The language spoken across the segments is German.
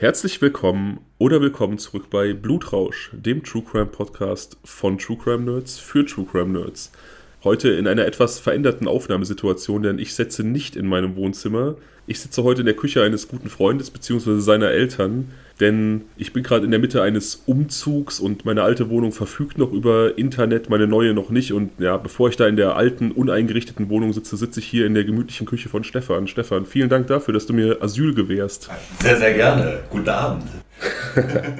Herzlich willkommen oder willkommen zurück bei Blutrausch, dem True Crime Podcast von True Crime Nerds für True Crime Nerds. Heute in einer etwas veränderten Aufnahmesituation, denn ich sitze nicht in meinem Wohnzimmer. Ich sitze heute in der Küche eines guten Freundes bzw. seiner Eltern, denn ich bin gerade in der Mitte eines Umzugs und meine alte Wohnung verfügt noch über Internet, meine neue noch nicht. Und ja, bevor ich da in der alten, uneingerichteten Wohnung sitze, sitze ich hier in der gemütlichen Küche von Stefan. Stefan, vielen Dank dafür, dass du mir Asyl gewährst. Sehr, sehr gerne. Guten Abend.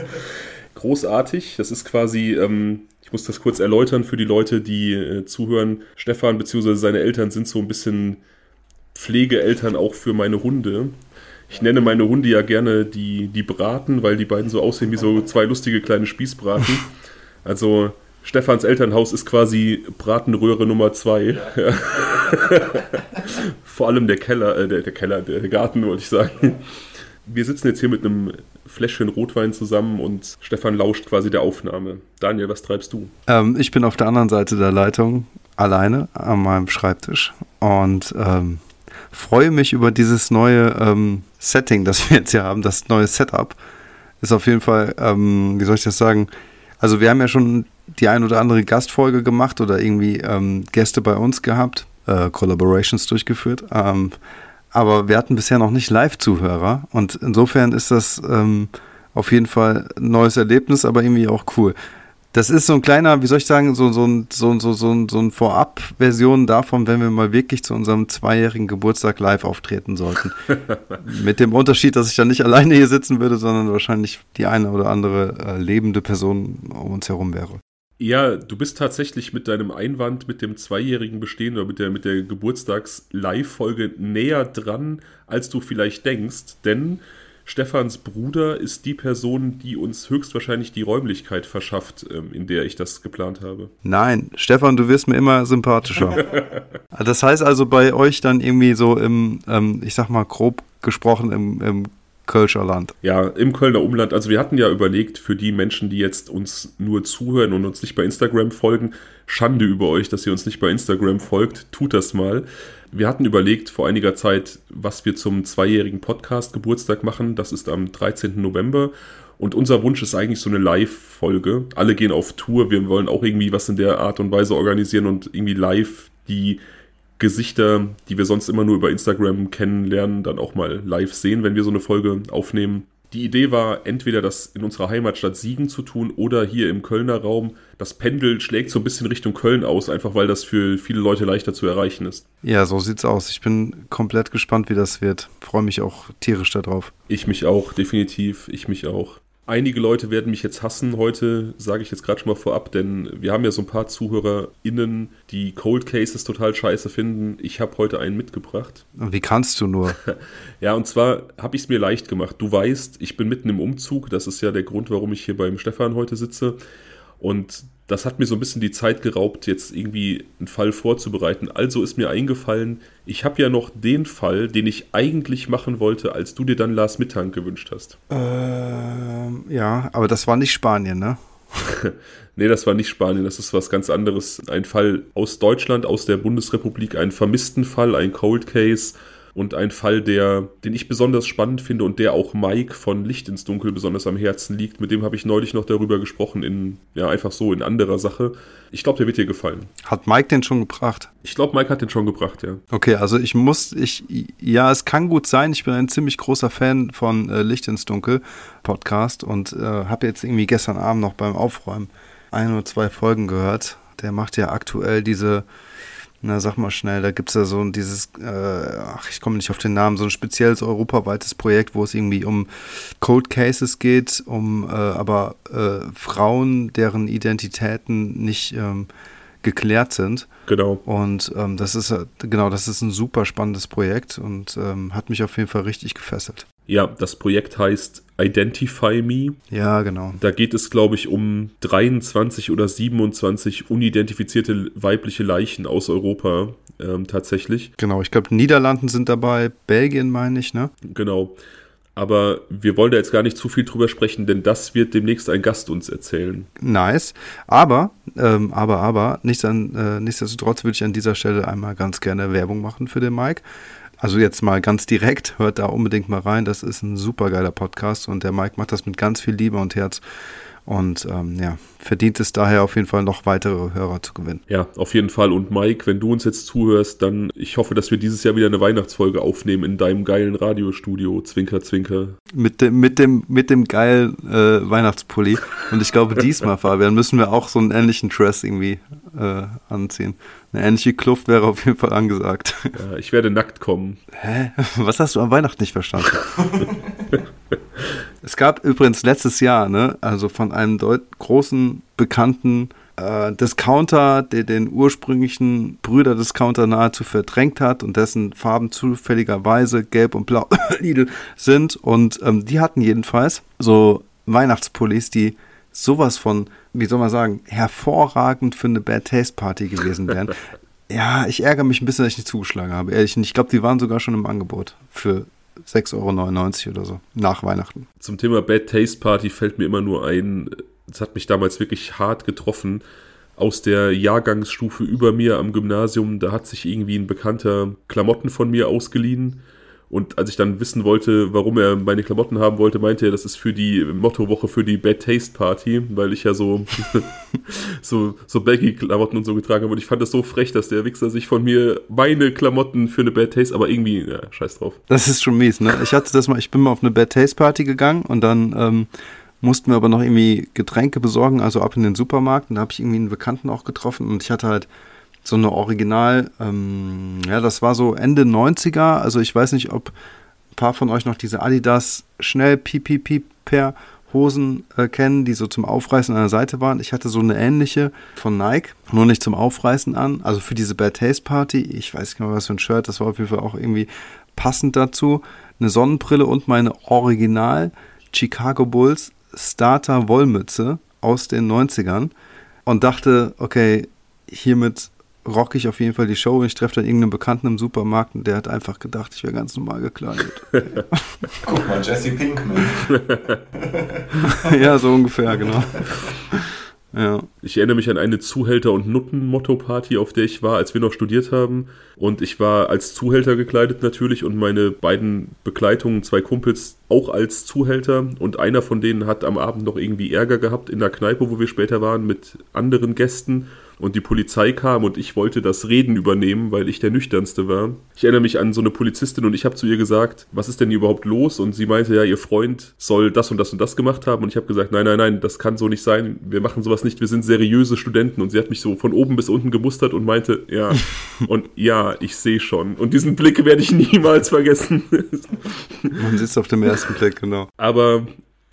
Großartig. Das ist quasi, ähm, ich muss das kurz erläutern für die Leute, die äh, zuhören. Stefan bzw. seine Eltern sind so ein bisschen Pflegeeltern auch für meine Hunde. Ich nenne meine Hunde ja gerne die, die Braten, weil die beiden so aussehen wie so zwei lustige kleine Spießbraten. Also Stefans Elternhaus ist quasi Bratenröhre Nummer zwei. Ja. Vor allem der Keller, äh, der, der Keller, der Garten, wollte ich sagen. Wir sitzen jetzt hier mit einem Fläschchen Rotwein zusammen und Stefan lauscht quasi der Aufnahme. Daniel, was treibst du? Ähm, ich bin auf der anderen Seite der Leitung alleine an meinem Schreibtisch und ähm, freue mich über dieses neue ähm, Setting, das wir jetzt hier haben, das neue Setup. Ist auf jeden Fall, ähm, wie soll ich das sagen? Also wir haben ja schon die ein oder andere Gastfolge gemacht oder irgendwie ähm, Gäste bei uns gehabt, äh, Collaborations durchgeführt. Ähm, aber wir hatten bisher noch nicht Live-Zuhörer und insofern ist das ähm, auf jeden Fall ein neues Erlebnis, aber irgendwie auch cool. Das ist so ein kleiner, wie soll ich sagen, so, so, so, so, so, so ein Vorab-Version davon, wenn wir mal wirklich zu unserem zweijährigen Geburtstag live auftreten sollten. Mit dem Unterschied, dass ich dann nicht alleine hier sitzen würde, sondern wahrscheinlich die eine oder andere äh, lebende Person um uns herum wäre. Ja, du bist tatsächlich mit deinem Einwand mit dem Zweijährigen bestehen oder mit der, mit der Geburtstags-Live-Folge näher dran, als du vielleicht denkst, denn Stefans Bruder ist die Person, die uns höchstwahrscheinlich die Räumlichkeit verschafft, ähm, in der ich das geplant habe. Nein, Stefan, du wirst mir immer sympathischer. das heißt also bei euch dann irgendwie so im, ähm, ich sag mal grob gesprochen, im, im Kölscher Land. Ja, im Kölner Umland. Also wir hatten ja überlegt, für die Menschen, die jetzt uns nur zuhören und uns nicht bei Instagram folgen, Schande über euch, dass ihr uns nicht bei Instagram folgt, tut das mal. Wir hatten überlegt vor einiger Zeit, was wir zum zweijährigen Podcast Geburtstag machen. Das ist am 13. November. Und unser Wunsch ist eigentlich so eine Live-Folge. Alle gehen auf Tour. Wir wollen auch irgendwie was in der Art und Weise organisieren und irgendwie live die Gesichter, die wir sonst immer nur über Instagram kennenlernen, dann auch mal live sehen, wenn wir so eine Folge aufnehmen. Die Idee war, entweder das in unserer Heimatstadt Siegen zu tun oder hier im Kölner Raum. Das Pendel schlägt so ein bisschen Richtung Köln aus, einfach weil das für viele Leute leichter zu erreichen ist. Ja, so sieht's aus. Ich bin komplett gespannt, wie das wird. Freue mich auch tierisch darauf. Ich mich auch, definitiv. Ich mich auch. Einige Leute werden mich jetzt hassen heute, sage ich jetzt gerade schon mal vorab, denn wir haben ja so ein paar ZuhörerInnen, die Cold Cases total scheiße finden. Ich habe heute einen mitgebracht. Wie kannst du nur? ja, und zwar habe ich es mir leicht gemacht. Du weißt, ich bin mitten im Umzug. Das ist ja der Grund, warum ich hier beim Stefan heute sitze. Und das hat mir so ein bisschen die Zeit geraubt, jetzt irgendwie einen Fall vorzubereiten. Also ist mir eingefallen, ich habe ja noch den Fall, den ich eigentlich machen wollte, als du dir dann Lars Mittank gewünscht hast. Ähm, ja, aber das war nicht Spanien, ne? nee, das war nicht Spanien, das ist was ganz anderes. Ein Fall aus Deutschland, aus der Bundesrepublik, ein vermissten Fall, ein Cold Case und ein Fall, der, den ich besonders spannend finde und der auch Mike von Licht ins Dunkel besonders am Herzen liegt. Mit dem habe ich neulich noch darüber gesprochen, in, ja, einfach so in anderer Sache. Ich glaube, der wird dir gefallen. Hat Mike den schon gebracht? Ich glaube, Mike hat den schon gebracht, ja. Okay, also ich muss, ich, ja, es kann gut sein. Ich bin ein ziemlich großer Fan von äh, Licht ins Dunkel Podcast und äh, habe jetzt irgendwie gestern Abend noch beim Aufräumen ein oder zwei Folgen gehört. Der macht ja aktuell diese na, sag mal schnell, da gibt es ja so dieses, äh, ach, ich komme nicht auf den Namen, so ein spezielles europaweites Projekt, wo es irgendwie um Cold Cases geht, um äh, aber äh, Frauen, deren Identitäten nicht ähm, geklärt sind. Genau. Und ähm, das ist genau, das ist ein super spannendes Projekt und ähm, hat mich auf jeden Fall richtig gefesselt. Ja, das Projekt heißt Identify Me. Ja, genau. Da geht es, glaube ich, um 23 oder 27 unidentifizierte weibliche Leichen aus Europa ähm, tatsächlich. Genau, ich glaube, Niederlanden sind dabei, Belgien meine ich, ne? Genau. Aber wir wollen da jetzt gar nicht zu viel drüber sprechen, denn das wird demnächst ein Gast uns erzählen. Nice. Aber, ähm, aber, aber, nichts an, äh, nichtsdestotrotz würde ich an dieser Stelle einmal ganz gerne Werbung machen für den Mike. Also jetzt mal ganz direkt, hört da unbedingt mal rein. Das ist ein super geiler Podcast und der Mike macht das mit ganz viel Liebe und Herz. Und ähm, ja, verdient es daher auf jeden Fall noch weitere Hörer zu gewinnen. Ja, auf jeden Fall. Und Mike, wenn du uns jetzt zuhörst, dann ich hoffe, dass wir dieses Jahr wieder eine Weihnachtsfolge aufnehmen in deinem geilen Radiostudio. Zwinker, zwinker. Mit dem, mit dem, mit dem geilen äh, Weihnachtspulli. Und ich glaube, diesmal, Fabian, müssen wir auch so einen ähnlichen Dress irgendwie äh, anziehen. Eine ähnliche Kluft wäre auf jeden Fall angesagt. Ja, ich werde nackt kommen. Hä? Was hast du am Weihnachten nicht verstanden? es gab übrigens letztes Jahr, ne, also von einem großen, bekannten äh, Discounter, der den ursprünglichen Brüder-Discounter nahezu verdrängt hat und dessen Farben zufälligerweise gelb und blau Lidl sind. Und ähm, die hatten jedenfalls so Weihnachtspullis, die sowas von, wie soll man sagen, hervorragend für eine Bad Taste Party gewesen wären. ja, ich ärgere mich ein bisschen, dass ich nicht zugeschlagen habe, ehrlich. Und ich glaube, die waren sogar schon im Angebot für 6,99 Euro oder so nach Weihnachten. Zum Thema Bad Taste Party fällt mir immer nur ein, das hat mich damals wirklich hart getroffen. Aus der Jahrgangsstufe über mir am Gymnasium, da hat sich irgendwie ein Bekannter Klamotten von mir ausgeliehen und als ich dann wissen wollte, warum er meine Klamotten haben wollte, meinte er, das ist für die Mottowoche für die Bad Taste Party, weil ich ja so, so, so Baggy-Klamotten und so getragen habe. Und ich fand das so frech, dass der Wichser sich von mir meine Klamotten für eine Bad Taste, aber irgendwie, ja, scheiß drauf. Das ist schon mies, ne? Ich hatte das mal, ich bin mal auf eine Bad Taste Party gegangen und dann ähm, mussten wir aber noch irgendwie Getränke besorgen, also ab in den Supermarkt. Und da habe ich irgendwie einen Bekannten auch getroffen und ich hatte halt so eine Original, ähm, ja, das war so Ende 90er, also ich weiß nicht, ob ein paar von euch noch diese Adidas schnell piep piep piep per Hosen äh, kennen, die so zum Aufreißen an der Seite waren. Ich hatte so eine ähnliche von Nike, nur nicht zum Aufreißen an, also für diese Bad Taste Party. Ich weiß nicht mehr, was für ein Shirt, das war auf jeden Fall auch irgendwie passend dazu. Eine Sonnenbrille und meine Original Chicago Bulls Starter Wollmütze aus den 90ern und dachte, okay, hiermit rock ich auf jeden Fall die Show und ich treffe dann irgendeinen Bekannten im Supermarkt und der hat einfach gedacht, ich wäre ganz normal gekleidet. Guck mal, Jesse Pinkman. ja, so ungefähr, genau. Ja. Ich erinnere mich an eine Zuhälter- und Nutten-Motto-Party, auf der ich war, als wir noch studiert haben. Und ich war als Zuhälter gekleidet natürlich und meine beiden Begleitungen, zwei Kumpels, auch als Zuhälter. Und einer von denen hat am Abend noch irgendwie Ärger gehabt in der Kneipe, wo wir später waren, mit anderen Gästen und die Polizei kam und ich wollte das Reden übernehmen, weil ich der Nüchternste war. Ich erinnere mich an so eine Polizistin und ich habe zu ihr gesagt, was ist denn hier überhaupt los? Und sie meinte, ja, ihr Freund soll das und das und das gemacht haben. Und ich habe gesagt, nein, nein, nein, das kann so nicht sein. Wir machen sowas nicht. Wir sind seriöse Studenten. Und sie hat mich so von oben bis unten gemustert und meinte, ja, und ja, ich sehe schon. Und diesen Blick werde ich niemals vergessen. Man sitzt auf dem ersten Blick, genau. Aber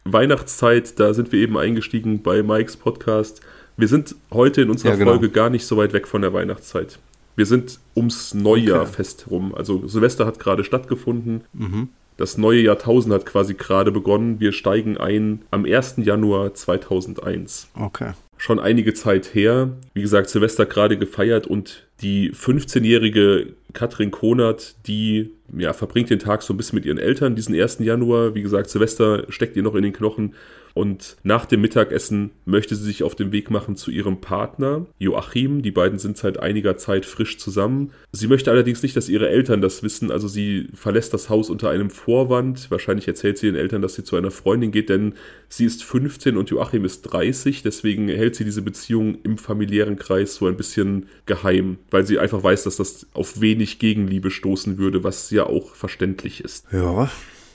Weihnachtszeit, da sind wir eben eingestiegen bei Mikes Podcast. Wir sind heute in unserer ja, genau. Folge gar nicht so weit weg von der Weihnachtszeit. Wir sind ums Neujahr okay. fest rum. Also Silvester hat gerade stattgefunden. Mhm. Das neue Jahrtausend hat quasi gerade begonnen. Wir steigen ein am 1. Januar 2001. Okay. Schon einige Zeit her. Wie gesagt, Silvester gerade gefeiert und die 15-jährige Katrin Konert, die ja, verbringt den Tag so ein bisschen mit ihren Eltern diesen 1. Januar. Wie gesagt, Silvester steckt ihr noch in den Knochen. Und nach dem Mittagessen möchte sie sich auf den Weg machen zu ihrem Partner, Joachim. Die beiden sind seit einiger Zeit frisch zusammen. Sie möchte allerdings nicht, dass ihre Eltern das wissen. Also sie verlässt das Haus unter einem Vorwand. Wahrscheinlich erzählt sie den Eltern, dass sie zu einer Freundin geht, denn sie ist 15 und Joachim ist 30. Deswegen hält sie diese Beziehung im familiären Kreis so ein bisschen geheim, weil sie einfach weiß, dass das auf wenig Gegenliebe stoßen würde, was ja auch verständlich ist. Ja,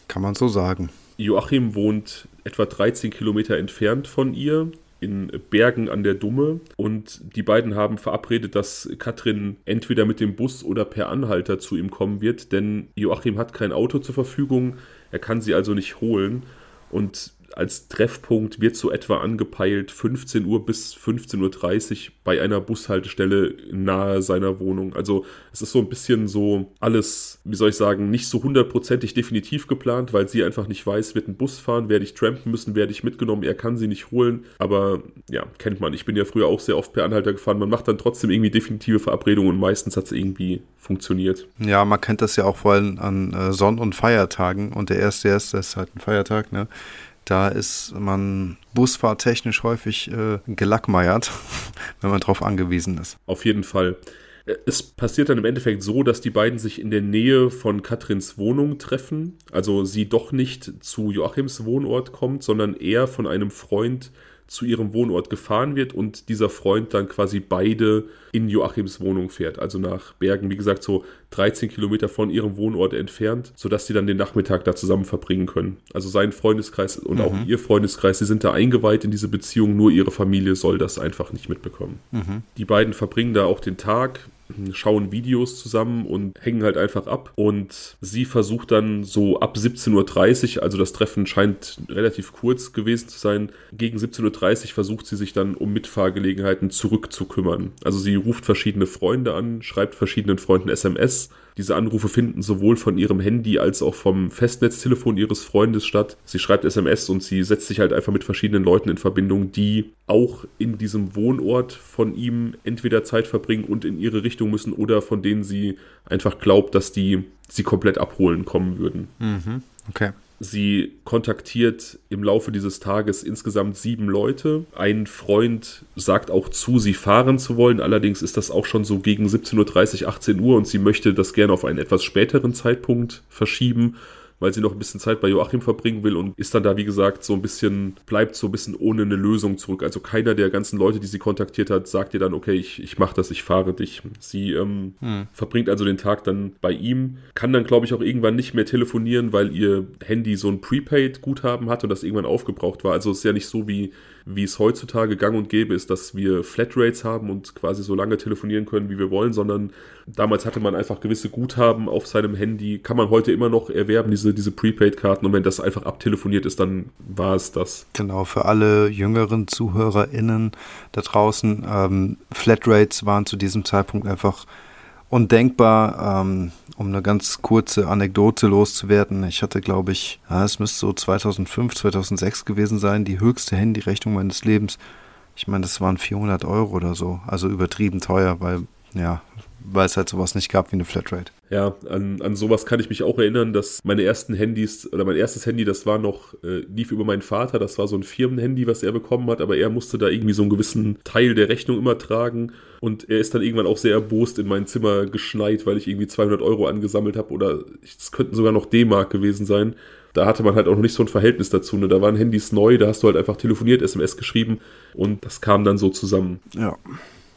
kann man so sagen. Joachim wohnt etwa 13 Kilometer entfernt von ihr in Bergen an der Dumme. Und die beiden haben verabredet, dass Katrin entweder mit dem Bus oder per Anhalter zu ihm kommen wird, denn Joachim hat kein Auto zur Verfügung, er kann sie also nicht holen. Und als Treffpunkt wird so etwa angepeilt 15 Uhr bis 15.30 Uhr bei einer Bushaltestelle nahe seiner Wohnung. Also es ist so ein bisschen so alles, wie soll ich sagen, nicht so hundertprozentig definitiv geplant, weil sie einfach nicht weiß, wird ein Bus fahren, werde ich trampen müssen, werde ich mitgenommen, er kann sie nicht holen. Aber ja, kennt man. Ich bin ja früher auch sehr oft per Anhalter gefahren. Man macht dann trotzdem irgendwie definitive Verabredungen und meistens hat es irgendwie funktioniert. Ja, man kennt das ja auch vor allem an äh, Sonn- und Feiertagen und der erste erste ist halt ein Feiertag, ne? Da ist man busfahrtechnisch häufig äh, gelackmeiert, wenn man darauf angewiesen ist. Auf jeden Fall. Es passiert dann im Endeffekt so, dass die beiden sich in der Nähe von Katrins Wohnung treffen. Also sie doch nicht zu Joachims Wohnort kommt, sondern er von einem Freund zu ihrem Wohnort gefahren wird und dieser Freund dann quasi beide in Joachims Wohnung fährt, also nach Bergen, wie gesagt, so 13 Kilometer von ihrem Wohnort entfernt, sodass sie dann den Nachmittag da zusammen verbringen können. Also sein Freundeskreis und mhm. auch ihr Freundeskreis, sie sind da eingeweiht in diese Beziehung, nur ihre Familie soll das einfach nicht mitbekommen. Mhm. Die beiden verbringen da auch den Tag, schauen Videos zusammen und hängen halt einfach ab. Und sie versucht dann so ab 17.30 Uhr, also das Treffen scheint relativ kurz gewesen zu sein, gegen 17.30 Uhr versucht sie sich dann um Mitfahrgelegenheiten zurückzukümmern. Also sie ruft verschiedene Freunde an, schreibt verschiedenen Freunden SMS diese Anrufe finden sowohl von ihrem Handy als auch vom Festnetztelefon ihres Freundes statt. Sie schreibt SMS und sie setzt sich halt einfach mit verschiedenen Leuten in Verbindung, die auch in diesem Wohnort von ihm entweder Zeit verbringen und in ihre Richtung müssen oder von denen sie einfach glaubt, dass die sie komplett abholen kommen würden. Mhm. Okay. Sie kontaktiert im Laufe dieses Tages insgesamt sieben Leute. Ein Freund sagt auch zu, sie fahren zu wollen. Allerdings ist das auch schon so gegen 17.30 Uhr, 18 Uhr und sie möchte das gerne auf einen etwas späteren Zeitpunkt verschieben weil sie noch ein bisschen Zeit bei Joachim verbringen will und ist dann da, wie gesagt, so ein bisschen, bleibt so ein bisschen ohne eine Lösung zurück. Also keiner der ganzen Leute, die sie kontaktiert hat, sagt ihr dann, okay, ich, ich mache das, ich fahre dich. Sie ähm, hm. verbringt also den Tag dann bei ihm, kann dann, glaube ich, auch irgendwann nicht mehr telefonieren, weil ihr Handy so ein Prepaid-Guthaben hat und das irgendwann aufgebraucht war. Also es ist ja nicht so wie wie es heutzutage gang und gäbe ist, dass wir Flatrates haben und quasi so lange telefonieren können, wie wir wollen, sondern damals hatte man einfach gewisse Guthaben auf seinem Handy, kann man heute immer noch erwerben, diese, diese Prepaid-Karten und wenn das einfach abtelefoniert ist, dann war es das. Genau, für alle jüngeren ZuhörerInnen da draußen, ähm, Flatrates waren zu diesem Zeitpunkt einfach undenkbar. Ähm, um eine ganz kurze Anekdote loszuwerden. Ich hatte, glaube ich, ja, es müsste so 2005, 2006 gewesen sein, die höchste Handyrechnung meines Lebens. Ich meine, das waren 400 Euro oder so. Also übertrieben teuer, weil, ja, weil es halt sowas nicht gab wie eine Flatrate. Ja, an, an sowas kann ich mich auch erinnern, dass meine ersten Handys, oder mein erstes Handy, das war noch, äh, lief über meinen Vater, das war so ein Firmenhandy, was er bekommen hat, aber er musste da irgendwie so einen gewissen Teil der Rechnung immer tragen und er ist dann irgendwann auch sehr erbost in mein Zimmer geschneit, weil ich irgendwie 200 Euro angesammelt habe oder es könnten sogar noch D-Mark gewesen sein da hatte man halt auch noch nicht so ein Verhältnis dazu. Ne? Da waren Handys neu, da hast du halt einfach telefoniert, SMS geschrieben und das kam dann so zusammen. Ja.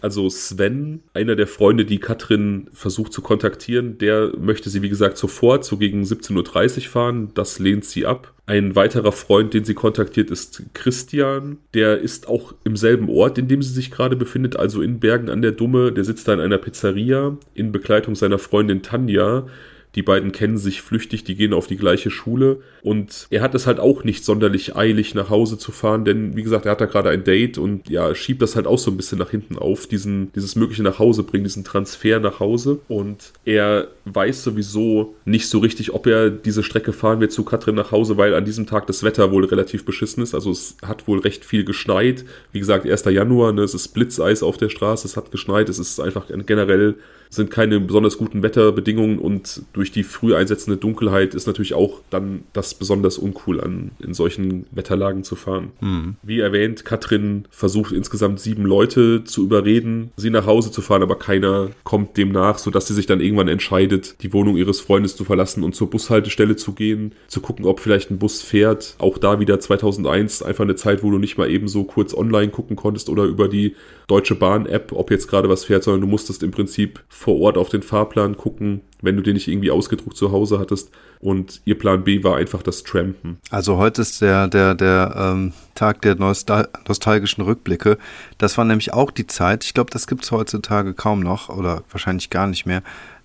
Also Sven, einer der Freunde, die Katrin versucht zu kontaktieren, der möchte sie, wie gesagt, sofort, so gegen 17.30 Uhr fahren. Das lehnt sie ab. Ein weiterer Freund, den sie kontaktiert, ist Christian. Der ist auch im selben Ort, in dem sie sich gerade befindet, also in Bergen an der Dumme. Der sitzt da in einer Pizzeria in Begleitung seiner Freundin Tanja. Die beiden kennen sich flüchtig, die gehen auf die gleiche Schule. Und er hat es halt auch nicht sonderlich eilig, nach Hause zu fahren, denn wie gesagt, er hat da gerade ein Date und ja, schiebt das halt auch so ein bisschen nach hinten auf, diesen, dieses mögliche nach Hause bringen, diesen Transfer nach Hause. Und er weiß sowieso nicht so richtig, ob er diese Strecke fahren wird zu Katrin nach Hause, weil an diesem Tag das Wetter wohl relativ beschissen ist. Also es hat wohl recht viel geschneit. Wie gesagt, 1. Januar, ne, es ist Blitzeis auf der Straße, es hat geschneit, es ist einfach generell sind keine besonders guten Wetterbedingungen und durch die früh einsetzende Dunkelheit ist natürlich auch dann das besonders uncool an in solchen Wetterlagen zu fahren. Mhm. Wie erwähnt, Katrin versucht insgesamt sieben Leute zu überreden, sie nach Hause zu fahren, aber keiner kommt dem nach, sodass sie sich dann irgendwann entscheidet, die Wohnung ihres Freundes zu verlassen und zur Bushaltestelle zu gehen, zu gucken, ob vielleicht ein Bus fährt. Auch da wieder 2001 einfach eine Zeit, wo du nicht mal eben so kurz online gucken konntest oder über die Deutsche Bahn-App, ob jetzt gerade was fährt, sondern du musstest im Prinzip vor Ort auf den Fahrplan gucken, wenn du den nicht irgendwie ausgedruckt zu Hause hattest. Und ihr Plan B war einfach das Trampen. Also heute ist der, der, der ähm, Tag der nostal nostalgischen Rückblicke. Das war nämlich auch die Zeit, ich glaube, das gibt es heutzutage kaum noch oder wahrscheinlich gar nicht mehr,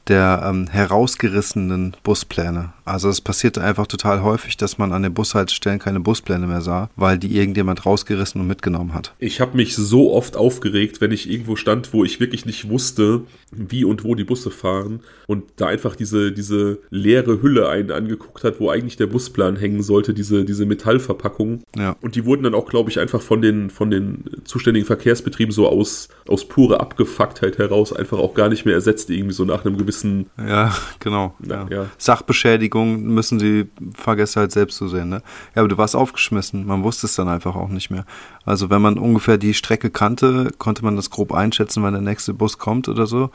der ähm, herausgerissenen Buspläne. Also es passierte einfach total häufig, dass man an den Bushaltestellen keine Buspläne mehr sah, weil die irgendjemand rausgerissen und mitgenommen hat. Ich habe mich so oft aufgeregt, wenn ich irgendwo stand, wo ich wirklich nicht wusste, wie und wo die Busse fahren und da einfach diese, diese leere Hülle einen angeguckt hat, wo eigentlich der Busplan hängen sollte, diese, diese Metallverpackung. Ja. Und die wurden dann auch, glaube ich, einfach von den, von den zuständigen Verkehrsbetrieben so aus, aus pure Abgefucktheit heraus einfach auch gar nicht mehr ersetzt, irgendwie so nach einem gewissen. Ja, genau. Na, ja. Sachbeschädigung müssen die Fahrgäste halt selbst so sehen. Ne? Ja, aber du warst aufgeschmissen. Man wusste es dann einfach auch nicht mehr. Also wenn man ungefähr die Strecke kannte, konnte man das grob einschätzen, wann der nächste Bus kommt oder so.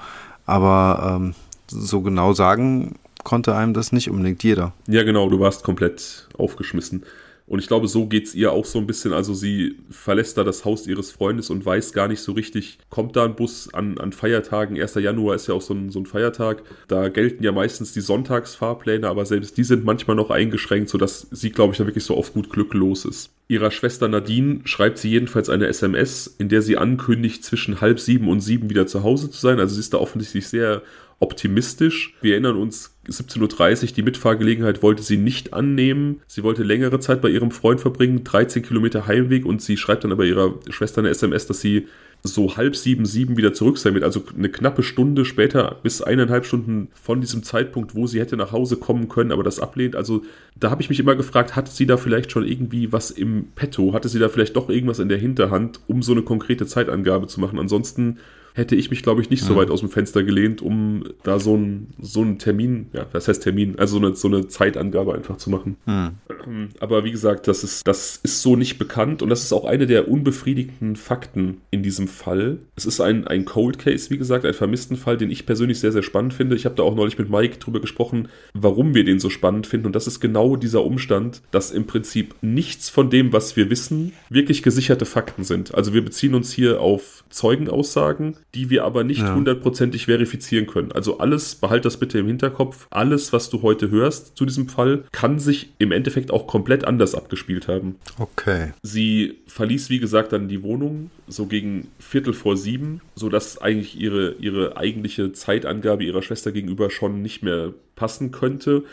aber ähm, so genau sagen konnte einem das nicht unbedingt jeder. Ja, genau, du warst komplett aufgeschmissen. Und ich glaube, so geht es ihr auch so ein bisschen. Also sie verlässt da das Haus ihres Freundes und weiß gar nicht so richtig, kommt da ein Bus an, an Feiertagen. 1. Januar ist ja auch so ein, so ein Feiertag. Da gelten ja meistens die Sonntagsfahrpläne, aber selbst die sind manchmal noch eingeschränkt, sodass sie, glaube ich, da wirklich so auf gut Glück los ist. Ihrer Schwester Nadine schreibt sie jedenfalls eine SMS, in der sie ankündigt, zwischen halb sieben und sieben wieder zu Hause zu sein. Also sie ist da offensichtlich sehr optimistisch. Wir erinnern uns, 17.30 Uhr, die Mitfahrgelegenheit wollte sie nicht annehmen. Sie wollte längere Zeit bei ihrem Freund verbringen, 13 Kilometer Heimweg und sie schreibt dann aber ihrer Schwester eine SMS, dass sie so halb sieben, sieben wieder zurück sein wird. Also eine knappe Stunde später bis eineinhalb Stunden von diesem Zeitpunkt, wo sie hätte nach Hause kommen können, aber das ablehnt. Also da habe ich mich immer gefragt, hatte sie da vielleicht schon irgendwie was im Petto? Hatte sie da vielleicht doch irgendwas in der Hinterhand, um so eine konkrete Zeitangabe zu machen? Ansonsten hätte ich mich, glaube ich, nicht so weit aus dem Fenster gelehnt, um da so einen so einen Termin, ja, was heißt Termin, also so eine, so eine Zeitangabe einfach zu machen. Mhm. Aber wie gesagt, das ist, das ist so nicht bekannt und das ist auch eine der unbefriedigenden Fakten in diesem Fall. Es ist ein, ein Cold Case, wie gesagt, ein vermissten Fall, den ich persönlich sehr, sehr spannend finde. Ich habe da auch neulich mit Mike drüber gesprochen, warum wir den so spannend finden. Und das ist genau dieser Umstand, dass im Prinzip nichts von dem, was wir wissen, wirklich gesicherte Fakten sind. Also wir beziehen uns hier auf Zeugenaussagen, die wir aber nicht hundertprozentig ja. verifizieren können. Also alles, behalt das bitte im Hinterkopf, alles, was du heute hörst zu diesem Fall, kann sich im Endeffekt auch komplett anders abgespielt haben. Okay. Sie verließ, wie gesagt, dann die Wohnung so gegen Viertel vor sieben, sodass eigentlich ihre, ihre eigentliche Zeitangabe ihrer Schwester gegenüber schon nicht mehr passen könnte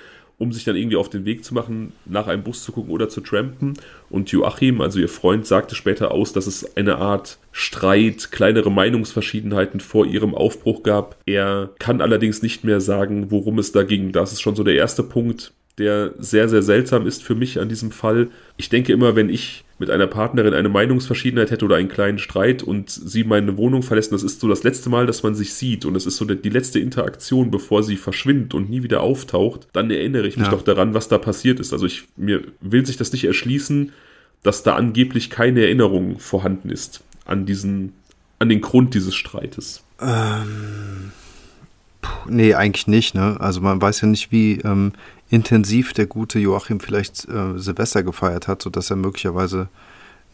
um sich dann irgendwie auf den Weg zu machen, nach einem Bus zu gucken oder zu trampen. Und Joachim, also ihr Freund, sagte später aus, dass es eine Art Streit, kleinere Meinungsverschiedenheiten vor ihrem Aufbruch gab. Er kann allerdings nicht mehr sagen, worum es da ging. Das ist schon so der erste Punkt, der sehr, sehr seltsam ist für mich an diesem Fall. Ich denke immer, wenn ich mit einer Partnerin eine Meinungsverschiedenheit hätte oder einen kleinen Streit und sie meine Wohnung verlässt, das ist so das letzte Mal, dass man sich sieht und das ist so die letzte Interaktion, bevor sie verschwindet und nie wieder auftaucht, dann erinnere ich mich ja. doch daran, was da passiert ist. Also ich, mir will sich das nicht erschließen, dass da angeblich keine Erinnerung vorhanden ist an diesen, an den Grund dieses Streites. Ähm, nee, eigentlich nicht, ne? Also man weiß ja nicht, wie ähm, intensiv der gute Joachim vielleicht äh, Silvester gefeiert hat, sodass er möglicherweise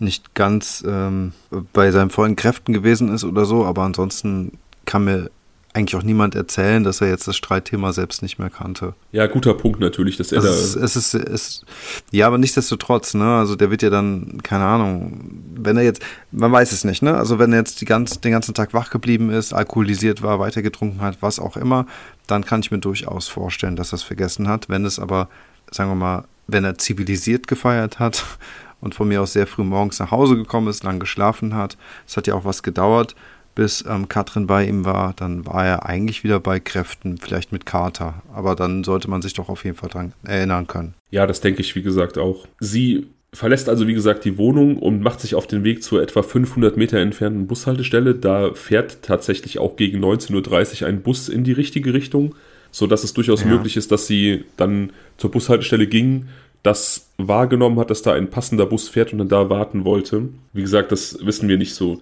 nicht ganz ähm, bei seinen vollen Kräften gewesen ist oder so, aber ansonsten kann mir eigentlich auch niemand erzählen, dass er jetzt das Streitthema selbst nicht mehr kannte. Ja, guter Punkt natürlich, dass er das da. Ist, es ist, es, ja, aber nichtsdestotrotz, ne? Also der wird ja dann, keine Ahnung, wenn er jetzt, man weiß es nicht, ne? Also wenn er jetzt die ganz, den ganzen Tag wach geblieben ist, alkoholisiert war, weitergetrunken hat, was auch immer, dann kann ich mir durchaus vorstellen, dass er es vergessen hat. Wenn es aber, sagen wir mal, wenn er zivilisiert gefeiert hat und von mir aus sehr früh morgens nach Hause gekommen ist, lang geschlafen hat, es hat ja auch was gedauert bis ähm, Katrin bei ihm war, dann war er eigentlich wieder bei Kräften, vielleicht mit Kater. Aber dann sollte man sich doch auf jeden Fall daran erinnern können. Ja, das denke ich, wie gesagt, auch. Sie verlässt also, wie gesagt, die Wohnung und macht sich auf den Weg zur etwa 500 Meter entfernten Bushaltestelle. Da fährt tatsächlich auch gegen 19.30 Uhr ein Bus in die richtige Richtung, sodass es durchaus ja. möglich ist, dass sie dann zur Bushaltestelle ging, das wahrgenommen hat, dass da ein passender Bus fährt und dann da warten wollte. Wie gesagt, das wissen wir nicht so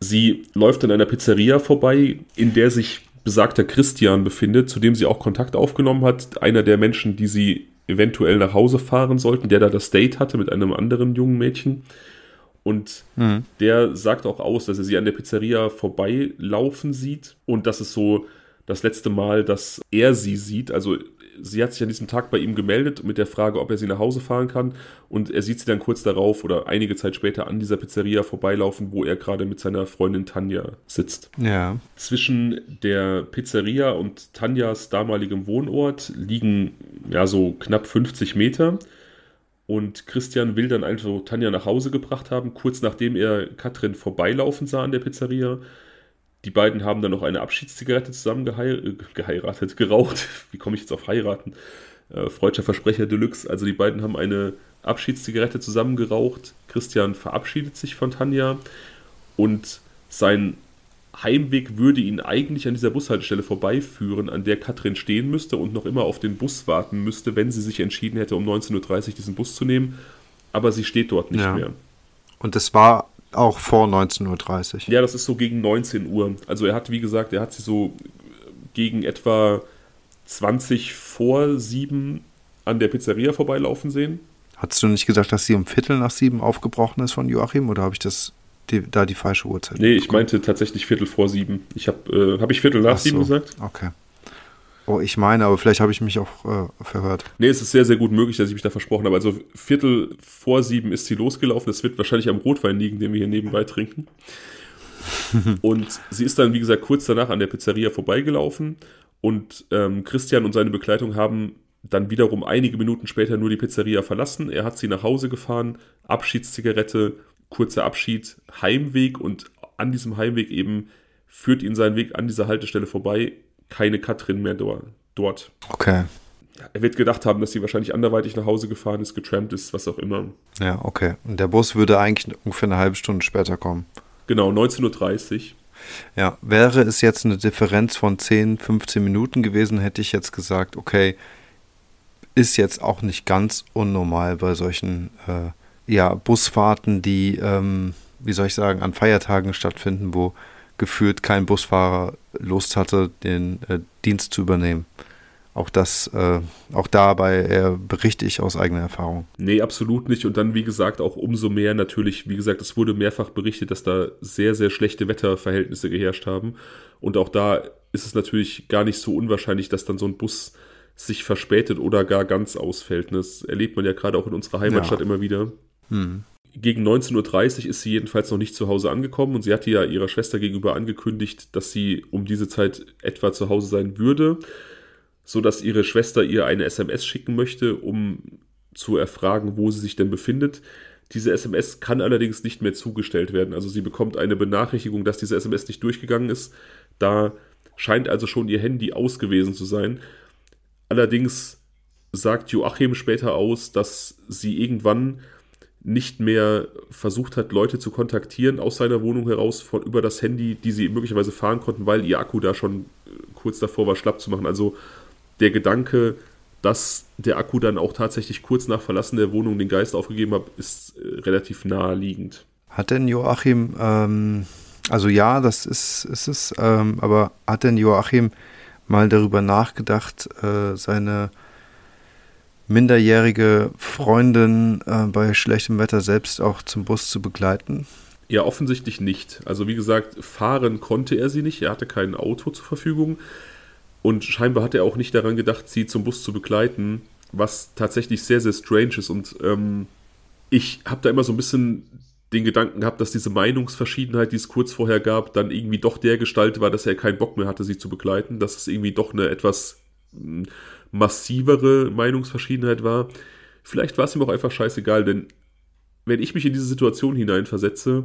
Sie läuft an einer Pizzeria vorbei, in der sich besagter Christian befindet, zu dem sie auch Kontakt aufgenommen hat. Einer der Menschen, die sie eventuell nach Hause fahren sollten, der da das Date hatte mit einem anderen jungen Mädchen. Und mhm. der sagt auch aus, dass er sie an der Pizzeria vorbeilaufen sieht. Und das ist so das letzte Mal, dass er sie sieht. Also sie hat sich an diesem Tag bei ihm gemeldet mit der Frage, ob er sie nach Hause fahren kann. Und er sieht sie dann kurz darauf oder einige Zeit später an dieser Pizzeria vorbeilaufen, wo er gerade mit seiner Freundin Tanja sitzt. Ja. Zwischen der Pizzeria und Tanjas damaligem Wohnort liegen ja so knapp 50 Meter. Und Christian will dann einfach Tanja nach Hause gebracht haben, kurz nachdem er Katrin vorbeilaufen sah an der Pizzeria die beiden haben dann noch eine Abschiedszigarette zusammen geheir äh, geheiratet, geraucht. Wie komme ich jetzt auf heiraten? Äh, Freudscher Versprecher Deluxe. Also die beiden haben eine Abschiedszigarette zusammen geraucht. Christian verabschiedet sich von Tanja und sein Heimweg würde ihn eigentlich an dieser Bushaltestelle vorbeiführen, an der Katrin stehen müsste und noch immer auf den Bus warten müsste, wenn sie sich entschieden hätte, um 19.30 Uhr diesen Bus zu nehmen. Aber sie steht dort nicht ja. mehr. Und es war auch vor 19.30 Uhr. Ja, das ist so gegen 19 Uhr. Also er hat, wie gesagt, er hat sie so gegen etwa 20 vor sieben an der Pizzeria vorbeilaufen sehen. Hattest du nicht gesagt, dass sie um Viertel nach sieben aufgebrochen ist von Joachim oder habe ich das die, da die falsche Uhrzeit? Nee, ich meinte tatsächlich Viertel vor sieben. Ich habe äh, hab ich Viertel nach so, sieben gesagt? Okay. Oh, ich meine, aber vielleicht habe ich mich auch äh, verhört. Nee, es ist sehr, sehr gut möglich, dass ich mich da versprochen habe. Also Viertel vor sieben ist sie losgelaufen. Das wird wahrscheinlich am Rotwein liegen, den wir hier nebenbei trinken. und sie ist dann, wie gesagt, kurz danach an der Pizzeria vorbeigelaufen. Und ähm, Christian und seine Begleitung haben dann wiederum einige Minuten später nur die Pizzeria verlassen. Er hat sie nach Hause gefahren, Abschiedszigarette, kurzer Abschied, Heimweg und an diesem Heimweg eben führt ihn sein Weg an dieser Haltestelle vorbei keine Katrin mehr dort. Okay. Er wird gedacht haben, dass sie wahrscheinlich anderweitig nach Hause gefahren ist, getrampt ist, was auch immer. Ja, okay. Und der Bus würde eigentlich ungefähr eine halbe Stunde später kommen. Genau, 19.30 Uhr. Ja, wäre es jetzt eine Differenz von 10, 15 Minuten gewesen, hätte ich jetzt gesagt, okay, ist jetzt auch nicht ganz unnormal bei solchen äh, ja, Busfahrten, die, ähm, wie soll ich sagen, an Feiertagen stattfinden, wo gefühlt kein Busfahrer Lust hatte, den äh, Dienst zu übernehmen. Auch das, äh, auch dabei äh, berichte ich aus eigener Erfahrung. Nee, absolut nicht. Und dann, wie gesagt, auch umso mehr natürlich, wie gesagt, es wurde mehrfach berichtet, dass da sehr, sehr schlechte Wetterverhältnisse geherrscht haben. Und auch da ist es natürlich gar nicht so unwahrscheinlich, dass dann so ein Bus sich verspätet oder gar ganz ausfällt. Das erlebt man ja gerade auch in unserer Heimatstadt ja. immer wieder. Hm gegen 19.30 Uhr ist sie jedenfalls noch nicht zu Hause angekommen und sie hatte ja ihrer Schwester gegenüber angekündigt, dass sie um diese Zeit etwa zu Hause sein würde, sodass ihre Schwester ihr eine SMS schicken möchte, um zu erfragen, wo sie sich denn befindet. Diese SMS kann allerdings nicht mehr zugestellt werden. Also sie bekommt eine Benachrichtigung, dass diese SMS nicht durchgegangen ist. Da scheint also schon ihr Handy aus gewesen zu sein. Allerdings sagt Joachim später aus, dass sie irgendwann nicht mehr versucht hat, Leute zu kontaktieren aus seiner Wohnung heraus von, über das Handy, die sie möglicherweise fahren konnten, weil ihr Akku da schon äh, kurz davor war, schlapp zu machen. Also der Gedanke, dass der Akku dann auch tatsächlich kurz nach Verlassen der Wohnung den Geist aufgegeben hat, ist äh, relativ naheliegend. Hat denn Joachim, ähm, also ja, das ist, ist es, ähm, aber hat denn Joachim mal darüber nachgedacht, äh, seine minderjährige Freundin äh, bei schlechtem Wetter selbst auch zum Bus zu begleiten? Ja, offensichtlich nicht. Also wie gesagt, fahren konnte er sie nicht. Er hatte kein Auto zur Verfügung. Und scheinbar hat er auch nicht daran gedacht, sie zum Bus zu begleiten, was tatsächlich sehr, sehr strange ist. Und ähm, ich habe da immer so ein bisschen den Gedanken gehabt, dass diese Meinungsverschiedenheit, die es kurz vorher gab, dann irgendwie doch der Gestalt war, dass er keinen Bock mehr hatte, sie zu begleiten. Dass es irgendwie doch eine etwas hm, massivere Meinungsverschiedenheit war. Vielleicht war es ihm auch einfach scheißegal, denn wenn ich mich in diese Situation hineinversetze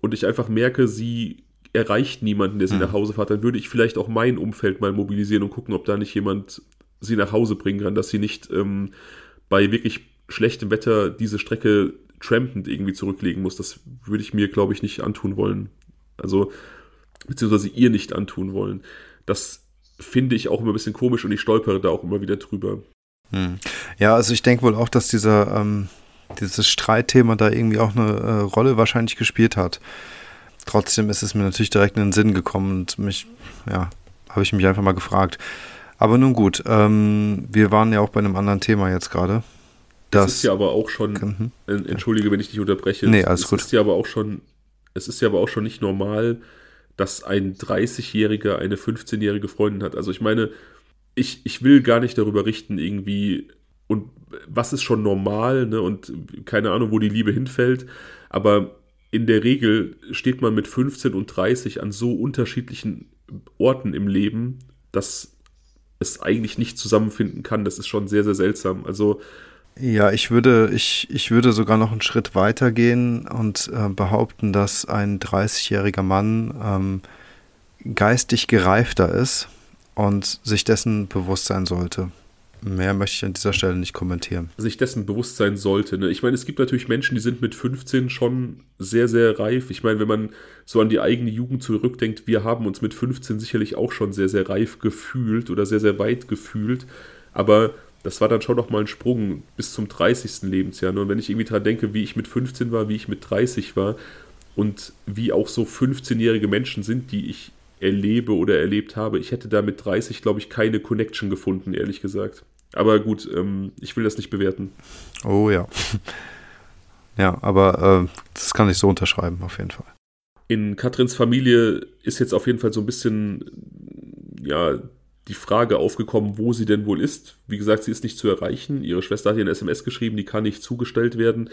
und ich einfach merke, sie erreicht niemanden, der sie mhm. nach Hause fährt, dann würde ich vielleicht auch mein Umfeld mal mobilisieren und gucken, ob da nicht jemand sie nach Hause bringen kann, dass sie nicht ähm, bei wirklich schlechtem Wetter diese Strecke trampend irgendwie zurücklegen muss. Das würde ich mir, glaube ich, nicht antun wollen. Also, beziehungsweise ihr nicht antun wollen. Das finde ich auch immer ein bisschen komisch und ich stolpere da auch immer wieder drüber. Hm. Ja, also ich denke wohl auch, dass dieser, ähm, dieses Streitthema da irgendwie auch eine äh, Rolle wahrscheinlich gespielt hat. Trotzdem ist es mir natürlich direkt in den Sinn gekommen und mich, ja, habe ich mich einfach mal gefragt. Aber nun gut, ähm, wir waren ja auch bei einem anderen Thema jetzt gerade. Das ist ja aber auch schon, mhm. entschuldige, wenn ich dich unterbreche. Nee, alles es gut. Ist ja aber auch schon, es ist ja aber auch schon nicht normal, dass ein 30-Jähriger eine 15-jährige Freundin hat. Also ich meine, ich, ich will gar nicht darüber richten, irgendwie, und was ist schon normal, ne? Und keine Ahnung, wo die Liebe hinfällt. Aber in der Regel steht man mit 15 und 30 an so unterschiedlichen Orten im Leben, dass es eigentlich nicht zusammenfinden kann. Das ist schon sehr, sehr seltsam. Also ja, ich würde, ich, ich würde sogar noch einen Schritt weiter gehen und äh, behaupten, dass ein 30-jähriger Mann ähm, geistig gereifter ist und sich dessen bewusst sein sollte. Mehr möchte ich an dieser Stelle nicht kommentieren. Sich dessen bewusst sein sollte. Ne? Ich meine, es gibt natürlich Menschen, die sind mit 15 schon sehr, sehr reif. Ich meine, wenn man so an die eigene Jugend zurückdenkt, wir haben uns mit 15 sicherlich auch schon sehr, sehr reif gefühlt oder sehr, sehr weit gefühlt. Aber das war dann schon noch mal ein Sprung bis zum 30. Lebensjahr. Und wenn ich irgendwie daran denke, wie ich mit 15 war, wie ich mit 30 war und wie auch so 15-jährige Menschen sind, die ich erlebe oder erlebt habe. Ich hätte da mit 30, glaube ich, keine Connection gefunden, ehrlich gesagt. Aber gut, ähm, ich will das nicht bewerten. Oh ja. Ja, aber äh, das kann ich so unterschreiben, auf jeden Fall. In Katrins Familie ist jetzt auf jeden Fall so ein bisschen, ja, die Frage aufgekommen, wo sie denn wohl ist. Wie gesagt, sie ist nicht zu erreichen. Ihre Schwester hat ihr eine SMS geschrieben, die kann nicht zugestellt werden.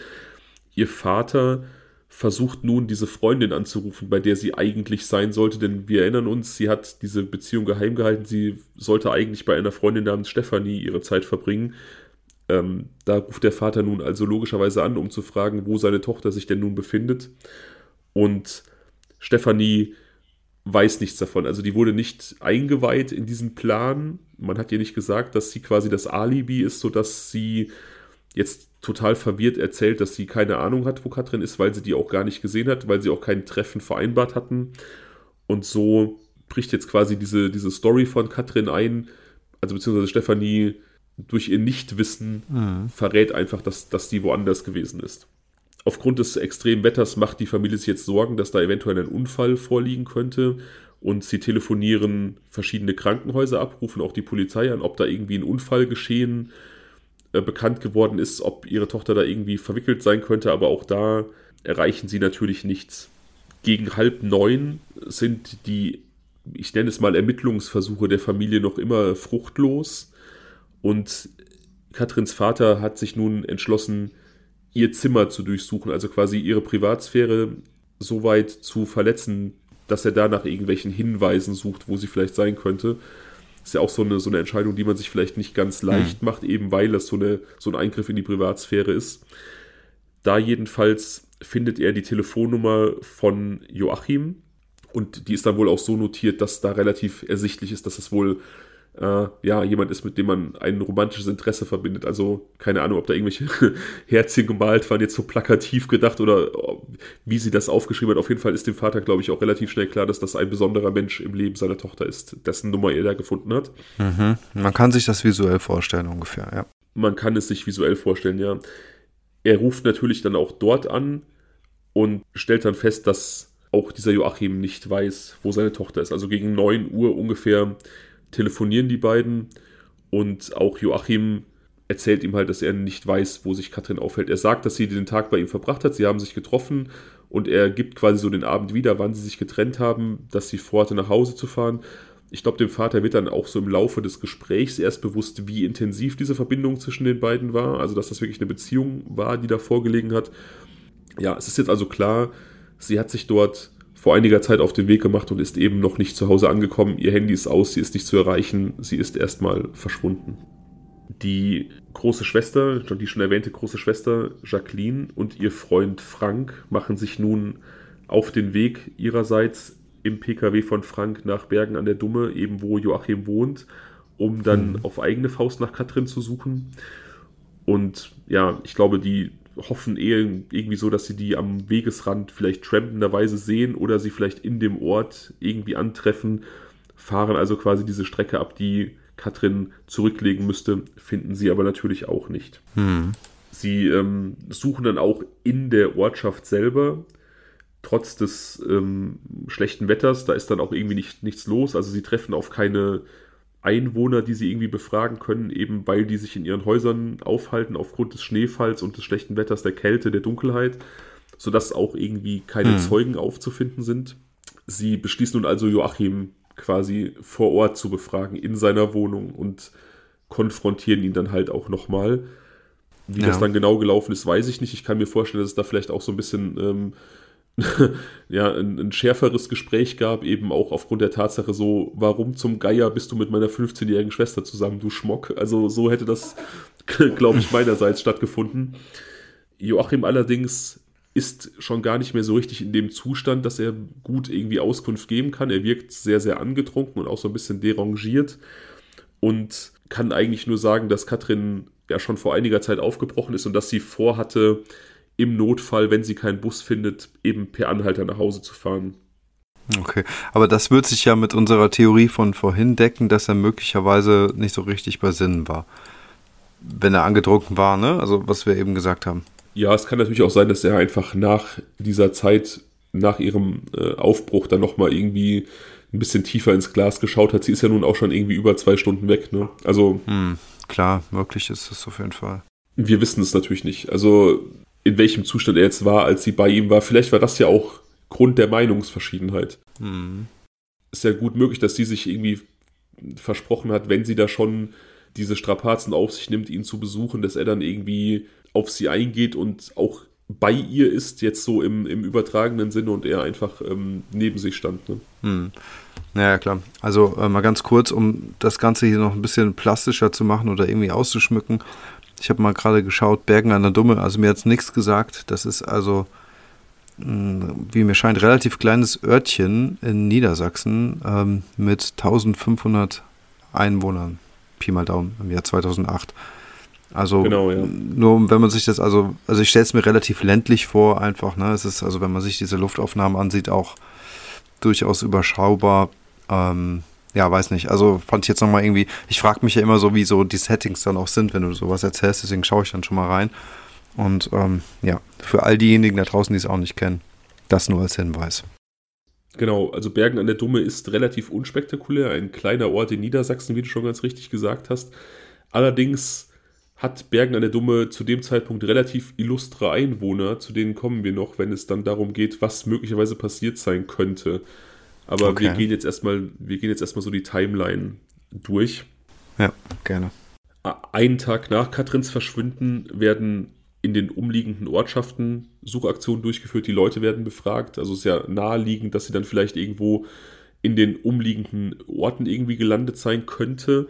Ihr Vater versucht nun, diese Freundin anzurufen, bei der sie eigentlich sein sollte, denn wir erinnern uns, sie hat diese Beziehung geheim gehalten. Sie sollte eigentlich bei einer Freundin namens Stefanie ihre Zeit verbringen. Ähm, da ruft der Vater nun also logischerweise an, um zu fragen, wo seine Tochter sich denn nun befindet. Und Stefanie weiß nichts davon. Also die wurde nicht eingeweiht in diesen Plan. Man hat ihr nicht gesagt, dass sie quasi das Alibi ist, sodass sie jetzt total verwirrt erzählt, dass sie keine Ahnung hat, wo Katrin ist, weil sie die auch gar nicht gesehen hat, weil sie auch kein Treffen vereinbart hatten. Und so bricht jetzt quasi diese, diese Story von Katrin ein, also beziehungsweise Stefanie durch ihr Nichtwissen mhm. verrät einfach, dass, dass die woanders gewesen ist. Aufgrund des extremen Wetters macht die Familie sich jetzt Sorgen, dass da eventuell ein Unfall vorliegen könnte. Und sie telefonieren verschiedene Krankenhäuser ab, rufen auch die Polizei an, ob da irgendwie ein Unfall geschehen äh, bekannt geworden ist, ob ihre Tochter da irgendwie verwickelt sein könnte. Aber auch da erreichen sie natürlich nichts. Gegen halb neun sind die, ich nenne es mal, Ermittlungsversuche der Familie noch immer fruchtlos. Und Katrins Vater hat sich nun entschlossen, ihr Zimmer zu durchsuchen, also quasi ihre Privatsphäre so weit zu verletzen, dass er da nach irgendwelchen Hinweisen sucht, wo sie vielleicht sein könnte. Ist ja auch so eine, so eine Entscheidung, die man sich vielleicht nicht ganz hm. leicht mhm. macht, eben weil das so, eine, so ein Eingriff in die Privatsphäre ist. Da jedenfalls findet er die Telefonnummer von Joachim und die ist dann wohl auch so notiert, dass da relativ ersichtlich ist, dass es wohl äh, ja, jemand ist, mit dem man ein romantisches Interesse verbindet. Also keine Ahnung, ob da irgendwelche Herzchen gemalt waren, jetzt so plakativ gedacht oder wie sie das aufgeschrieben hat. Auf jeden Fall ist dem Vater, glaube ich, auch relativ schnell klar, dass das ein besonderer Mensch im Leben seiner Tochter ist, dessen Nummer er da gefunden hat. Mhm. Man kann sich das visuell vorstellen ungefähr, ja. Man kann es sich visuell vorstellen, ja. Er ruft natürlich dann auch dort an und stellt dann fest, dass auch dieser Joachim nicht weiß, wo seine Tochter ist. Also gegen 9 Uhr ungefähr telefonieren die beiden und auch Joachim erzählt ihm halt, dass er nicht weiß, wo sich Katrin aufhält. Er sagt, dass sie den Tag bei ihm verbracht hat, sie haben sich getroffen und er gibt quasi so den Abend wieder, wann sie sich getrennt haben, dass sie vorhatte, nach Hause zu fahren. Ich glaube, dem Vater wird dann auch so im Laufe des Gesprächs erst bewusst, wie intensiv diese Verbindung zwischen den beiden war. Also, dass das wirklich eine Beziehung war, die da vorgelegen hat. Ja, es ist jetzt also klar, sie hat sich dort vor einiger Zeit auf den Weg gemacht und ist eben noch nicht zu Hause angekommen. Ihr Handy ist aus, sie ist nicht zu erreichen, sie ist erstmal verschwunden. Die große Schwester, die schon erwähnte große Schwester Jacqueline und ihr Freund Frank machen sich nun auf den Weg ihrerseits im PKW von Frank nach Bergen an der Dumme, eben wo Joachim wohnt, um dann mhm. auf eigene Faust nach Katrin zu suchen. Und ja, ich glaube, die hoffen eher irgendwie so, dass sie die am Wegesrand vielleicht trampenderweise sehen oder sie vielleicht in dem Ort irgendwie antreffen, fahren also quasi diese Strecke ab, die Katrin zurücklegen müsste, finden sie aber natürlich auch nicht. Hm. Sie ähm, suchen dann auch in der Ortschaft selber, trotz des ähm, schlechten Wetters, da ist dann auch irgendwie nicht, nichts los. Also sie treffen auf keine Einwohner, die sie irgendwie befragen können, eben weil die sich in ihren Häusern aufhalten aufgrund des Schneefalls und des schlechten Wetters, der Kälte, der Dunkelheit, sodass auch irgendwie keine hm. Zeugen aufzufinden sind. Sie beschließen nun also Joachim quasi vor Ort zu befragen in seiner Wohnung und konfrontieren ihn dann halt auch nochmal. Wie ja. das dann genau gelaufen ist, weiß ich nicht. Ich kann mir vorstellen, dass es da vielleicht auch so ein bisschen ähm, ja, ein, ein, schärferes Gespräch gab, eben auch aufgrund der Tatsache so, warum zum Geier bist du mit meiner 15-jährigen Schwester zusammen, du Schmock? Also so hätte das, glaube ich, meinerseits stattgefunden. Joachim allerdings ist schon gar nicht mehr so richtig in dem Zustand, dass er gut irgendwie Auskunft geben kann. Er wirkt sehr, sehr angetrunken und auch so ein bisschen derangiert und kann eigentlich nur sagen, dass Katrin ja schon vor einiger Zeit aufgebrochen ist und dass sie vorhatte, im Notfall, wenn sie keinen Bus findet, eben per Anhalter nach Hause zu fahren. Okay, aber das wird sich ja mit unserer Theorie von vorhin decken, dass er möglicherweise nicht so richtig bei Sinnen war. Wenn er angetrunken war, ne? Also was wir eben gesagt haben. Ja, es kann natürlich auch sein, dass er einfach nach dieser Zeit, nach ihrem äh, Aufbruch dann nochmal irgendwie ein bisschen tiefer ins Glas geschaut hat. Sie ist ja nun auch schon irgendwie über zwei Stunden weg. Ne? Also hm, klar, möglich ist es auf jeden Fall. Wir wissen es natürlich nicht. Also in welchem Zustand er jetzt war, als sie bei ihm war. Vielleicht war das ja auch Grund der Meinungsverschiedenheit. Hm. Ist ja gut möglich, dass sie sich irgendwie versprochen hat, wenn sie da schon diese Strapazen auf sich nimmt, ihn zu besuchen, dass er dann irgendwie auf sie eingeht und auch bei ihr ist, jetzt so im, im übertragenen Sinne und er einfach ähm, neben sich stand. Ne? Hm. Naja, klar. Also äh, mal ganz kurz, um das Ganze hier noch ein bisschen plastischer zu machen oder irgendwie auszuschmücken. Ich habe mal gerade geschaut, Bergen an der Dumme, also mir hat es nichts gesagt. Das ist also, hm, wie mir scheint, relativ kleines Örtchen in Niedersachsen ähm, mit 1500 Einwohnern. Pi mal Daumen im Jahr 2008. Also genau, ja. nur wenn man sich das, also, also ich stelle es mir relativ ländlich vor, einfach, ne? Es ist, also wenn man sich diese Luftaufnahmen ansieht, auch durchaus überschaubar. Ähm, ja, weiß nicht. Also fand ich jetzt nochmal irgendwie, ich frage mich ja immer so, wie so die Settings dann auch sind, wenn du sowas erzählst, deswegen schaue ich dann schon mal rein. Und ähm, ja, für all diejenigen da draußen, die es auch nicht kennen, das nur als Hinweis. Genau, also Bergen an der Dumme ist relativ unspektakulär, ein kleiner Ort in Niedersachsen, wie du schon ganz richtig gesagt hast. Allerdings hat Bergen an der Dumme zu dem Zeitpunkt relativ illustre Einwohner, zu denen kommen wir noch, wenn es dann darum geht, was möglicherweise passiert sein könnte. Aber okay. wir gehen jetzt erstmal, wir gehen jetzt erstmal so die Timeline durch. Ja, gerne. Einen Tag nach Katrins Verschwinden werden in den umliegenden Ortschaften Suchaktionen durchgeführt, die Leute werden befragt. Also es ist ja naheliegend, dass sie dann vielleicht irgendwo in den umliegenden Orten irgendwie gelandet sein könnte.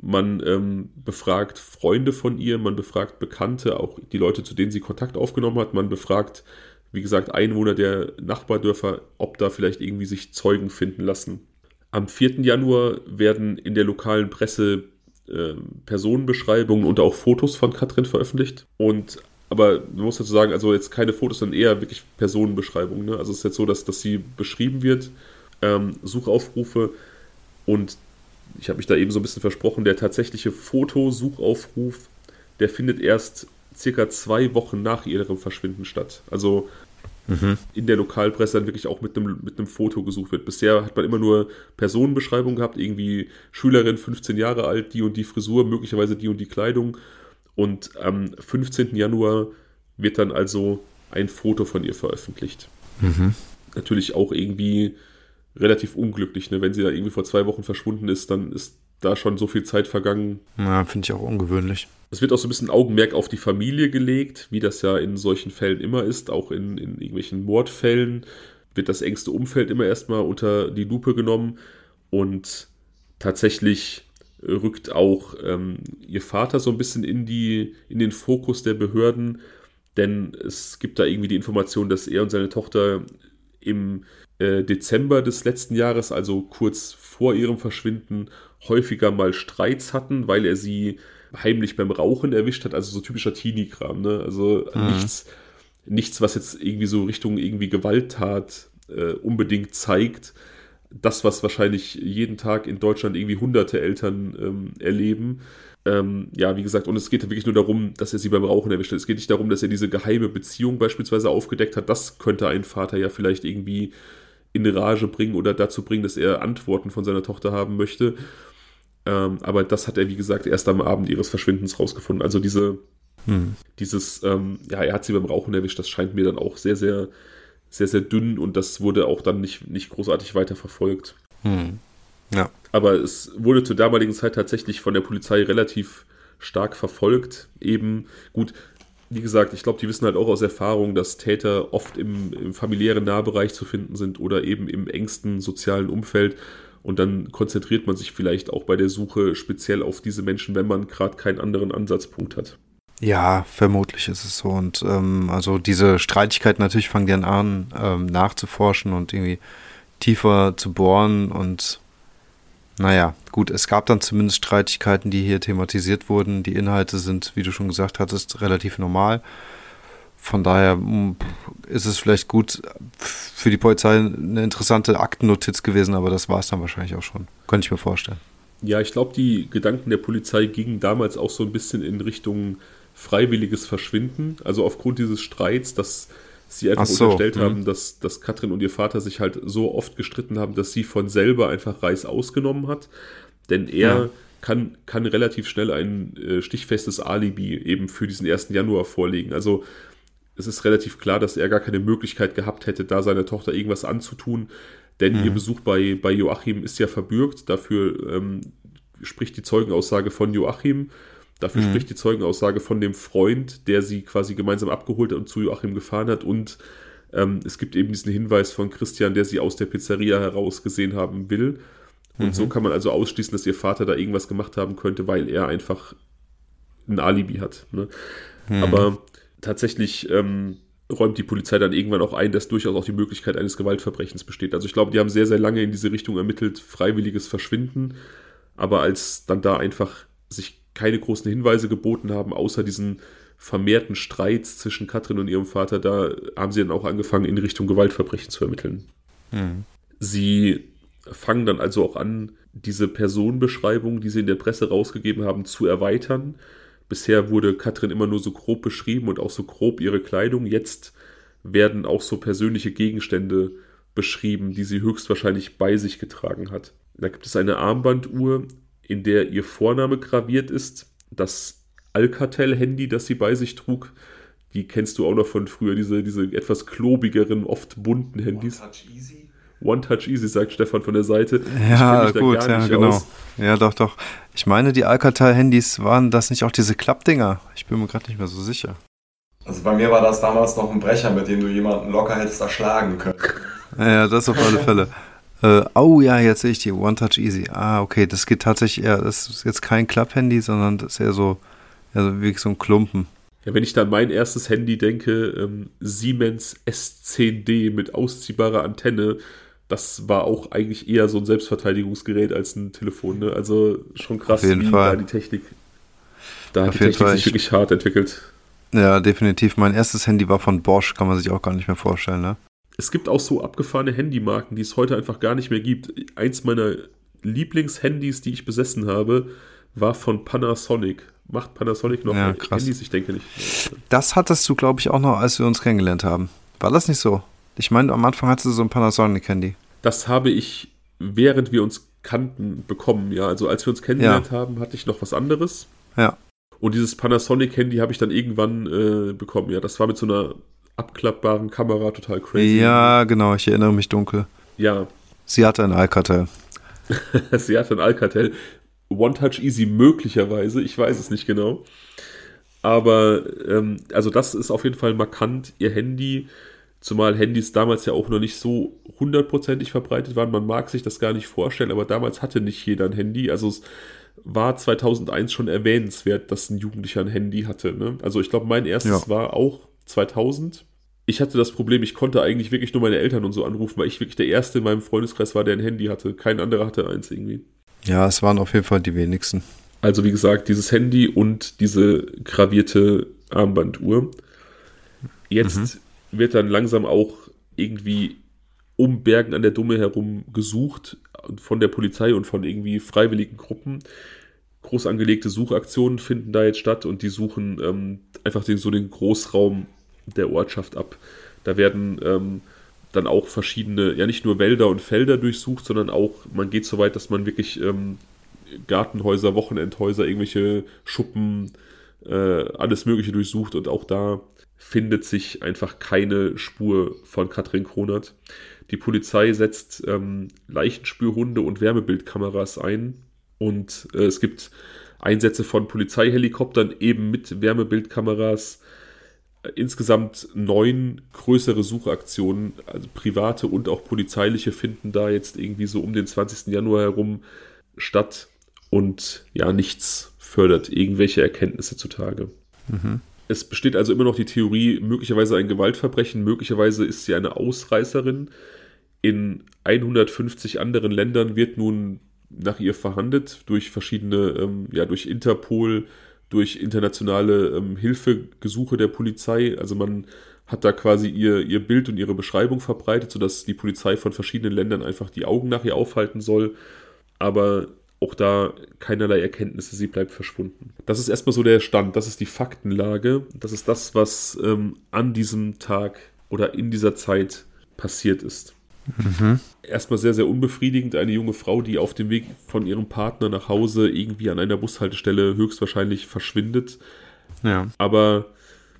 Man ähm, befragt Freunde von ihr, man befragt Bekannte, auch die Leute, zu denen sie Kontakt aufgenommen hat. Man befragt, wie gesagt, Einwohner der Nachbardörfer, ob da vielleicht irgendwie sich Zeugen finden lassen. Am 4. Januar werden in der lokalen Presse äh, Personenbeschreibungen und auch Fotos von Katrin veröffentlicht. Und aber man muss dazu sagen, also jetzt keine Fotos, sondern eher wirklich Personenbeschreibungen. Ne? Also es ist jetzt so, dass, dass sie beschrieben wird, ähm, Suchaufrufe und ich habe mich da eben so ein bisschen versprochen, der tatsächliche Fotosuchaufruf, der findet erst circa zwei Wochen nach ihrem Verschwinden statt. Also mhm. in der Lokalpresse dann wirklich auch mit einem, mit einem Foto gesucht wird. Bisher hat man immer nur Personenbeschreibungen gehabt, irgendwie Schülerin, 15 Jahre alt, die und die Frisur, möglicherweise die und die Kleidung. Und am 15. Januar wird dann also ein Foto von ihr veröffentlicht. Mhm. Natürlich auch irgendwie relativ unglücklich. Ne? Wenn sie da irgendwie vor zwei Wochen verschwunden ist, dann ist da schon so viel Zeit vergangen. Ja, finde ich auch ungewöhnlich. Es wird auch so ein bisschen Augenmerk auf die Familie gelegt, wie das ja in solchen Fällen immer ist. Auch in, in irgendwelchen Mordfällen wird das engste Umfeld immer erstmal unter die Lupe genommen. Und tatsächlich rückt auch ähm, ihr Vater so ein bisschen in, die, in den Fokus der Behörden. Denn es gibt da irgendwie die Information, dass er und seine Tochter im äh, Dezember des letzten Jahres, also kurz vor ihrem Verschwinden, häufiger mal Streits hatten, weil er sie heimlich beim Rauchen erwischt hat, also so typischer Teenie-Kram, ne? Also mhm. nichts, nichts, was jetzt irgendwie so Richtung irgendwie Gewalttat äh, unbedingt zeigt. Das, was wahrscheinlich jeden Tag in Deutschland irgendwie hunderte Eltern ähm, erleben. Ähm, ja, wie gesagt, und es geht wirklich nur darum, dass er sie beim Rauchen erwischt hat. Es geht nicht darum, dass er diese geheime Beziehung beispielsweise aufgedeckt hat. Das könnte ein Vater ja vielleicht irgendwie in Rage bringen oder dazu bringen, dass er Antworten von seiner Tochter haben möchte. Ähm, aber das hat er, wie gesagt, erst am Abend ihres Verschwindens rausgefunden. Also diese, hm. dieses, ähm, ja, er hat sie beim Rauchen erwischt, das scheint mir dann auch sehr, sehr, sehr, sehr dünn und das wurde auch dann nicht, nicht großartig weiter verfolgt. Hm. Ja. Aber es wurde zur damaligen Zeit tatsächlich von der Polizei relativ stark verfolgt. Eben, gut, wie gesagt, ich glaube, die wissen halt auch aus Erfahrung, dass Täter oft im, im, familiären Nahbereich zu finden sind oder eben im engsten sozialen Umfeld. Und dann konzentriert man sich vielleicht auch bei der Suche speziell auf diese Menschen, wenn man gerade keinen anderen Ansatzpunkt hat. Ja, vermutlich ist es so. Und ähm, also diese Streitigkeiten natürlich fangen die an, ähm, nachzuforschen und irgendwie tiefer zu bohren und naja, gut, es gab dann zumindest Streitigkeiten, die hier thematisiert wurden. Die Inhalte sind, wie du schon gesagt hattest, relativ normal. Von daher hm, ist es vielleicht gut für die Polizei eine interessante Aktennotiz gewesen, aber das war es dann wahrscheinlich auch schon. Könnte ich mir vorstellen. Ja, ich glaube, die Gedanken der Polizei gingen damals auch so ein bisschen in Richtung freiwilliges Verschwinden. Also aufgrund dieses Streits, dass sie einfach so, unterstellt mhm. haben, dass, dass Katrin und ihr Vater sich halt so oft gestritten haben, dass sie von selber einfach Reis ausgenommen hat. Denn er Ja. kann, kann relativ schnell ein äh, stichfestes Alibi eben für diesen 1. Januar vorlegen. Also es ist relativ klar, dass er gar keine Möglichkeit gehabt hätte, da seiner Tochter irgendwas anzutun. Denn ihr Besuch bei, bei Joachim ist ja verbürgt. Dafür ähm, spricht die Zeugenaussage von Joachim. Dafür spricht die Zeugenaussage von dem Freund, der sie quasi gemeinsam abgeholt hat und zu Joachim gefahren hat. Und ähm, es gibt eben diesen Hinweis von Christian, der sie aus der Pizzeria heraus gesehen haben will. Und so kann man also ausschließen, dass ihr Vater da irgendwas gemacht haben könnte, weil er einfach ein Alibi hat. Ne? Aber tatsächlich ähm, räumt die Polizei dann irgendwann auch ein, dass durchaus auch die Möglichkeit eines Gewaltverbrechens besteht. Also ich glaube, die haben sehr, sehr lange in diese Richtung ermittelt, freiwilliges Verschwinden. Aber als dann da einfach sich keine großen Hinweise geboten haben, außer diesen vermehrten Streits zwischen Katrin und ihrem Vater, da haben sie dann auch angefangen, in Richtung Gewaltverbrechen zu ermitteln. Sie fangen dann also auch an, diese Personenbeschreibung, die sie in der Presse rausgegeben haben, zu erweitern. Bisher wurde Katrin immer nur so grob beschrieben und auch so grob ihre Kleidung. Jetzt werden auch so persönliche Gegenstände beschrieben, die sie höchstwahrscheinlich bei sich getragen hat. Da gibt es eine Armbanduhr, in der ihr Vorname graviert ist, das Alcatel-Handy, das sie bei sich trug. Die kennst du auch noch von früher, diese, diese etwas klobigeren, oft bunten Handys. Touch easy. One Touch Easy, sagt Stefan von der Seite. Ich Ja, kenn mich da gut, gar ja, nicht genau. aus. Ja, doch, doch. Ich meine, die Alcatel-Handys waren das nicht auch diese Klappdinger? Ich bin mir gerade nicht mehr so sicher. Also bei mir war das damals noch ein Brecher, mit dem du jemanden locker hättest erschlagen können. Ja, das auf alle Fälle. Äh, oh ja, jetzt sehe ich die One Touch Easy. Ah, okay, das geht tatsächlich eher, das ist jetzt kein Klapp-Handy, sondern das ist eher so, ja, so wie so ein Klumpen. Ja, wenn ich da an mein erstes Handy denke, ähm, Siemens S10D mit ausziehbarer Antenne, das war auch eigentlich eher so ein Selbstverteidigungsgerät als ein Telefon. Ne? Also schon krass, wie Fall. da die Technik, da hat die Technik Fall. sich wirklich hart entwickelt. Ja, definitiv. Mein erstes Handy war von Bosch, kann man sich auch gar nicht mehr vorstellen, ne? Es gibt auch so abgefahrene Handymarken, die es heute einfach gar nicht mehr gibt. Eins meiner Lieblingshandys, die ich besessen habe, war von Panasonic. Macht Panasonic noch Ja, krass. Handys? Ich denke nicht. Das hattest du, glaube ich, auch noch, als wir uns kennengelernt haben. War das nicht so? Ich meine, am Anfang hattest du so ein Panasonic-Handy. Das habe ich, während wir uns kannten, bekommen. Ja, also als wir uns kennengelernt haben, hatte ich noch was anderes. Ja. Und dieses Panasonic-Handy habe ich dann irgendwann äh, bekommen. Ja, das war mit so einer abklappbaren Kamera total crazy. Ja, genau, ich erinnere mich dunkel. Ja, Sie hatte ein Alcatel. sie hat ein Alcatel. One Touch Easy möglicherweise, ich weiß es nicht genau. Aber ähm, also das ist auf jeden Fall markant, ihr Handy, zumal Handys damals ja auch noch nicht so hundertprozentig verbreitet waren. Man mag sich das gar nicht vorstellen, aber damals hatte nicht jeder ein Handy. Also es war 2001 schon erwähnenswert, dass ein Jugendlicher ein Handy hatte. Ne? Also ich glaube, mein erstes Ja. war auch 2000. Ich hatte das Problem, ich konnte eigentlich wirklich nur meine Eltern und so anrufen, weil ich wirklich der Erste in meinem Freundeskreis war, der ein Handy hatte. Kein anderer hatte eins irgendwie. Ja, es waren auf jeden Fall die wenigsten. Also wie gesagt, dieses Handy und diese gravierte Armbanduhr. Jetzt wird dann langsam auch irgendwie um Bergen an der Dumme herum gesucht von der Polizei und von irgendwie freiwilligen Gruppen. Groß angelegte Suchaktionen finden da jetzt statt und die suchen ähm, einfach den, so den Großraum der Ortschaft ab. Da werden ähm, dann auch verschiedene, ja nicht nur Wälder und Felder durchsucht, sondern auch, man geht so weit, dass man wirklich ähm, Gartenhäuser, Wochenendhäuser, irgendwelche Schuppen, äh, alles Mögliche durchsucht und auch da findet sich einfach keine Spur von Katrin Kronert. Die Polizei setzt ähm, Leichenspürhunde und Wärmebildkameras ein und äh, es gibt Einsätze von Polizeihelikoptern eben mit Wärmebildkameras. Äh, Insgesamt neun größere Suchaktionen, also private und auch polizeiliche, finden da jetzt irgendwie so um den 20. Januar herum statt und ja, nichts fördert irgendwelche Erkenntnisse zutage. Es besteht also immer noch die Theorie, möglicherweise ein Gewaltverbrechen, möglicherweise ist sie eine Ausreißerin. In 150 anderen Ländern wird nun nach ihr verhandelt durch verschiedene, ähm, ja, durch Interpol, durch internationale ähm, Hilfegesuche der Polizei. Also man hat da quasi ihr, ihr Bild und ihre Beschreibung verbreitet, sodass die Polizei von verschiedenen Ländern einfach die Augen nach ihr aufhalten soll. Aber auch da keinerlei Erkenntnisse, sie bleibt verschwunden. Das ist erstmal so der Stand, das ist die Faktenlage, das ist das, was ähm, an diesem Tag oder in dieser Zeit passiert ist. Mhm. Erstmal sehr, sehr unbefriedigend. Eine junge Frau, die auf dem Weg von ihrem Partner nach Hause irgendwie an einer Bushaltestelle höchstwahrscheinlich verschwindet. Ja. Aber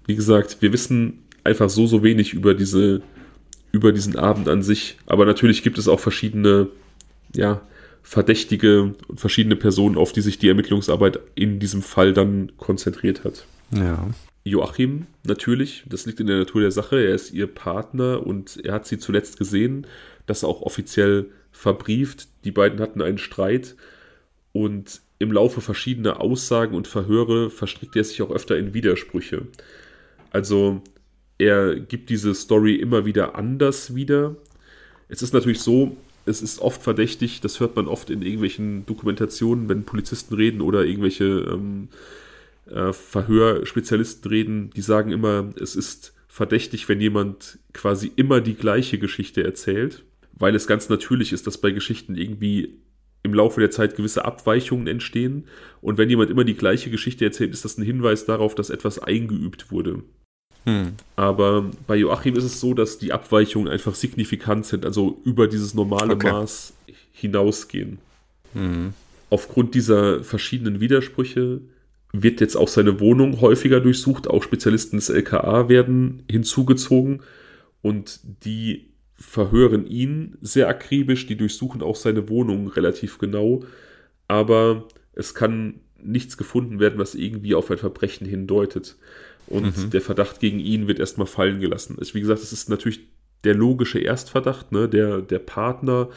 wie gesagt, wir wissen einfach so, so wenig über diese, über diesen Abend an sich. Aber natürlich gibt es auch verschiedene, ja, Verdächtige und verschiedene Personen, auf die sich die Ermittlungsarbeit in diesem Fall dann konzentriert hat. Ja. Joachim, natürlich, das liegt in der Natur der Sache. Er ist ihr Partner und er hat sie zuletzt gesehen, das auch offiziell verbrieft. Die beiden hatten einen Streit und im Laufe verschiedener Aussagen und Verhöre verstrickt er sich auch öfter in Widersprüche. Also er gibt diese Story immer wieder anders wieder. Es ist natürlich so, es ist oft verdächtig, das hört man oft in irgendwelchen Dokumentationen, wenn Polizisten reden oder irgendwelche ähm, äh, Verhörspezialisten reden, die sagen immer, es ist verdächtig, wenn jemand quasi immer die gleiche Geschichte erzählt, weil es ganz natürlich ist, dass bei Geschichten irgendwie im Laufe der Zeit gewisse Abweichungen entstehen. Und wenn jemand immer die gleiche Geschichte erzählt, ist das ein Hinweis darauf, dass etwas eingeübt wurde. Hm. Aber bei Joachim ist es so, dass die Abweichungen einfach signifikant sind, also über dieses normale okay. Maß hinausgehen. Hm. Aufgrund dieser verschiedenen Widersprüche wird jetzt auch seine Wohnung häufiger durchsucht. Auch Spezialisten des LKA werden hinzugezogen und die verhören ihn sehr akribisch. Die durchsuchen auch seine Wohnung relativ genau. Aber es kann nichts gefunden werden, was irgendwie auf ein Verbrechen hindeutet. Und mhm. der Verdacht gegen ihn wird erstmal fallen gelassen. Also wie gesagt, es ist natürlich der logische Erstverdacht, ne? der, der Partner,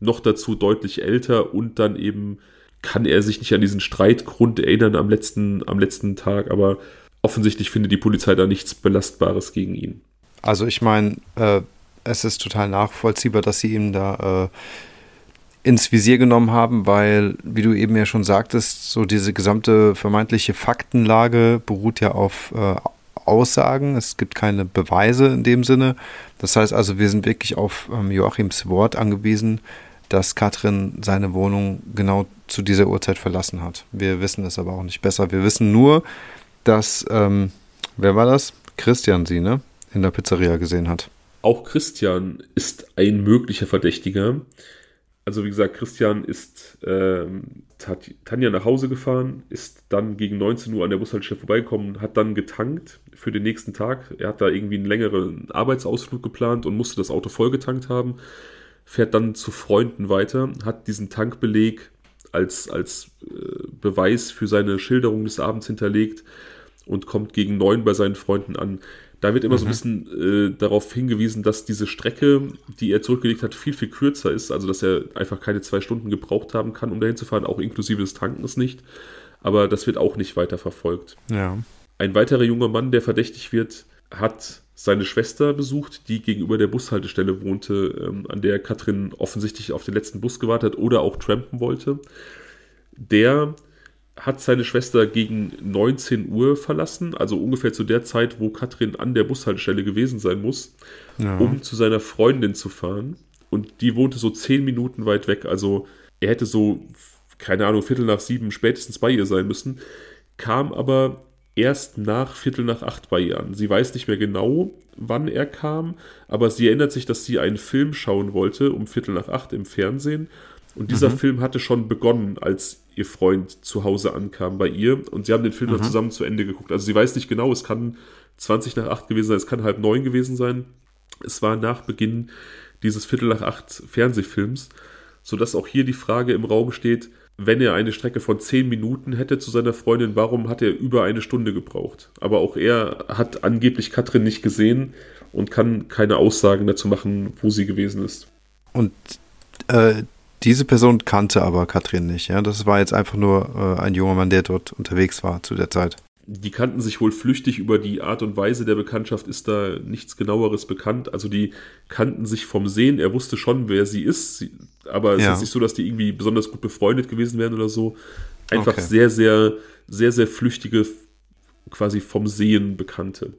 noch dazu deutlich älter und dann eben kann er sich nicht an diesen Streitgrund erinnern am letzten, am letzten Tag, aber offensichtlich findet die Polizei da nichts Belastbares gegen ihn. Also ich meine, äh, es ist total nachvollziehbar, dass sie ihm da äh, ins Visier genommen haben, weil, wie du eben ja schon sagtest, so diese gesamte vermeintliche Faktenlage beruht ja auf äh, Aussagen. Es gibt keine Beweise in dem Sinne. Das heißt also, wir sind wirklich auf ähm, Joachims Wort angewiesen, dass Katrin seine Wohnung genau zu dieser Uhrzeit verlassen hat. Wir wissen es aber auch nicht besser. Wir wissen nur, dass, ähm, wer war das? Christian sie, ne? In der Pizzeria gesehen hat. Auch Christian ist ein möglicher Verdächtiger. Also wie gesagt, Christian ist ähm, Tanja nach Hause gefahren, ist dann gegen 19 Uhr an der Bushaltestelle vorbeigekommen, hat dann getankt für den nächsten Tag. Er hat da irgendwie einen längeren Arbeitsausflug geplant und musste das Auto vollgetankt haben fährt dann zu Freunden weiter, hat diesen Tankbeleg als, als äh, Beweis für seine Schilderung des Abends hinterlegt und kommt gegen neun bei seinen Freunden an. Da wird immer mhm. so ein mhm. bisschen äh, darauf hingewiesen, dass diese Strecke, die er zurückgelegt hat, viel, viel kürzer ist. Also, dass er einfach keine zwei Stunden gebraucht haben kann, um dahin zu fahren, auch inklusive des Tankens nicht. Aber das wird auch nicht weiter verfolgt. Ja. Ein weiterer junger Mann, der verdächtig wird, hat seine Schwester besucht, die gegenüber der Bushaltestelle wohnte, ähm, an der Katrin offensichtlich auf den letzten Bus gewartet hat oder auch trampen wollte. Der hat seine Schwester gegen 19 Uhr verlassen, also ungefähr zu der Zeit, wo Katrin an der Bushaltestelle gewesen sein muss, ja. um zu seiner Freundin zu fahren. Und die wohnte so 10 Minuten weit weg, also er hätte so, keine Ahnung, Viertel nach sieben spätestens bei ihr sein müssen, kam aber erst nach Viertel nach acht bei ihr an. Sie weiß nicht mehr genau, wann er kam, aber sie erinnert sich, dass sie einen Film schauen wollte um Viertel nach acht im Fernsehen. Und dieser mhm. Film hatte schon begonnen, als ihr Freund zu Hause ankam bei ihr. Und sie haben den Film mhm. dann zusammen zu Ende geguckt. Also sie weiß nicht genau, es kann 20 nach acht gewesen sein, es kann halb neun gewesen sein. Es war nach Beginn dieses Viertel nach acht Fernsehfilms, sodass auch hier die Frage im Raum steht, wenn er eine Strecke von zehn Minuten hätte zu seiner Freundin, warum hat er über eine Stunde gebraucht? Aber auch er hat angeblich Katrin nicht gesehen und kann keine Aussagen dazu machen, wo sie gewesen ist. Und äh, diese Person kannte aber Katrin nicht, ja? Das war jetzt einfach nur äh, ein junger Mann, der dort unterwegs war zu der Zeit die kannten sich wohl flüchtig über die Art und Weise der Bekanntschaft, ist da nichts genaueres bekannt. Also die kannten sich vom Sehen, er wusste schon, wer sie ist, aber es ja. ist nicht so, dass die irgendwie besonders gut befreundet gewesen wären oder so. Einfach okay. sehr, sehr, sehr, sehr flüchtige, quasi vom Sehen Bekannte.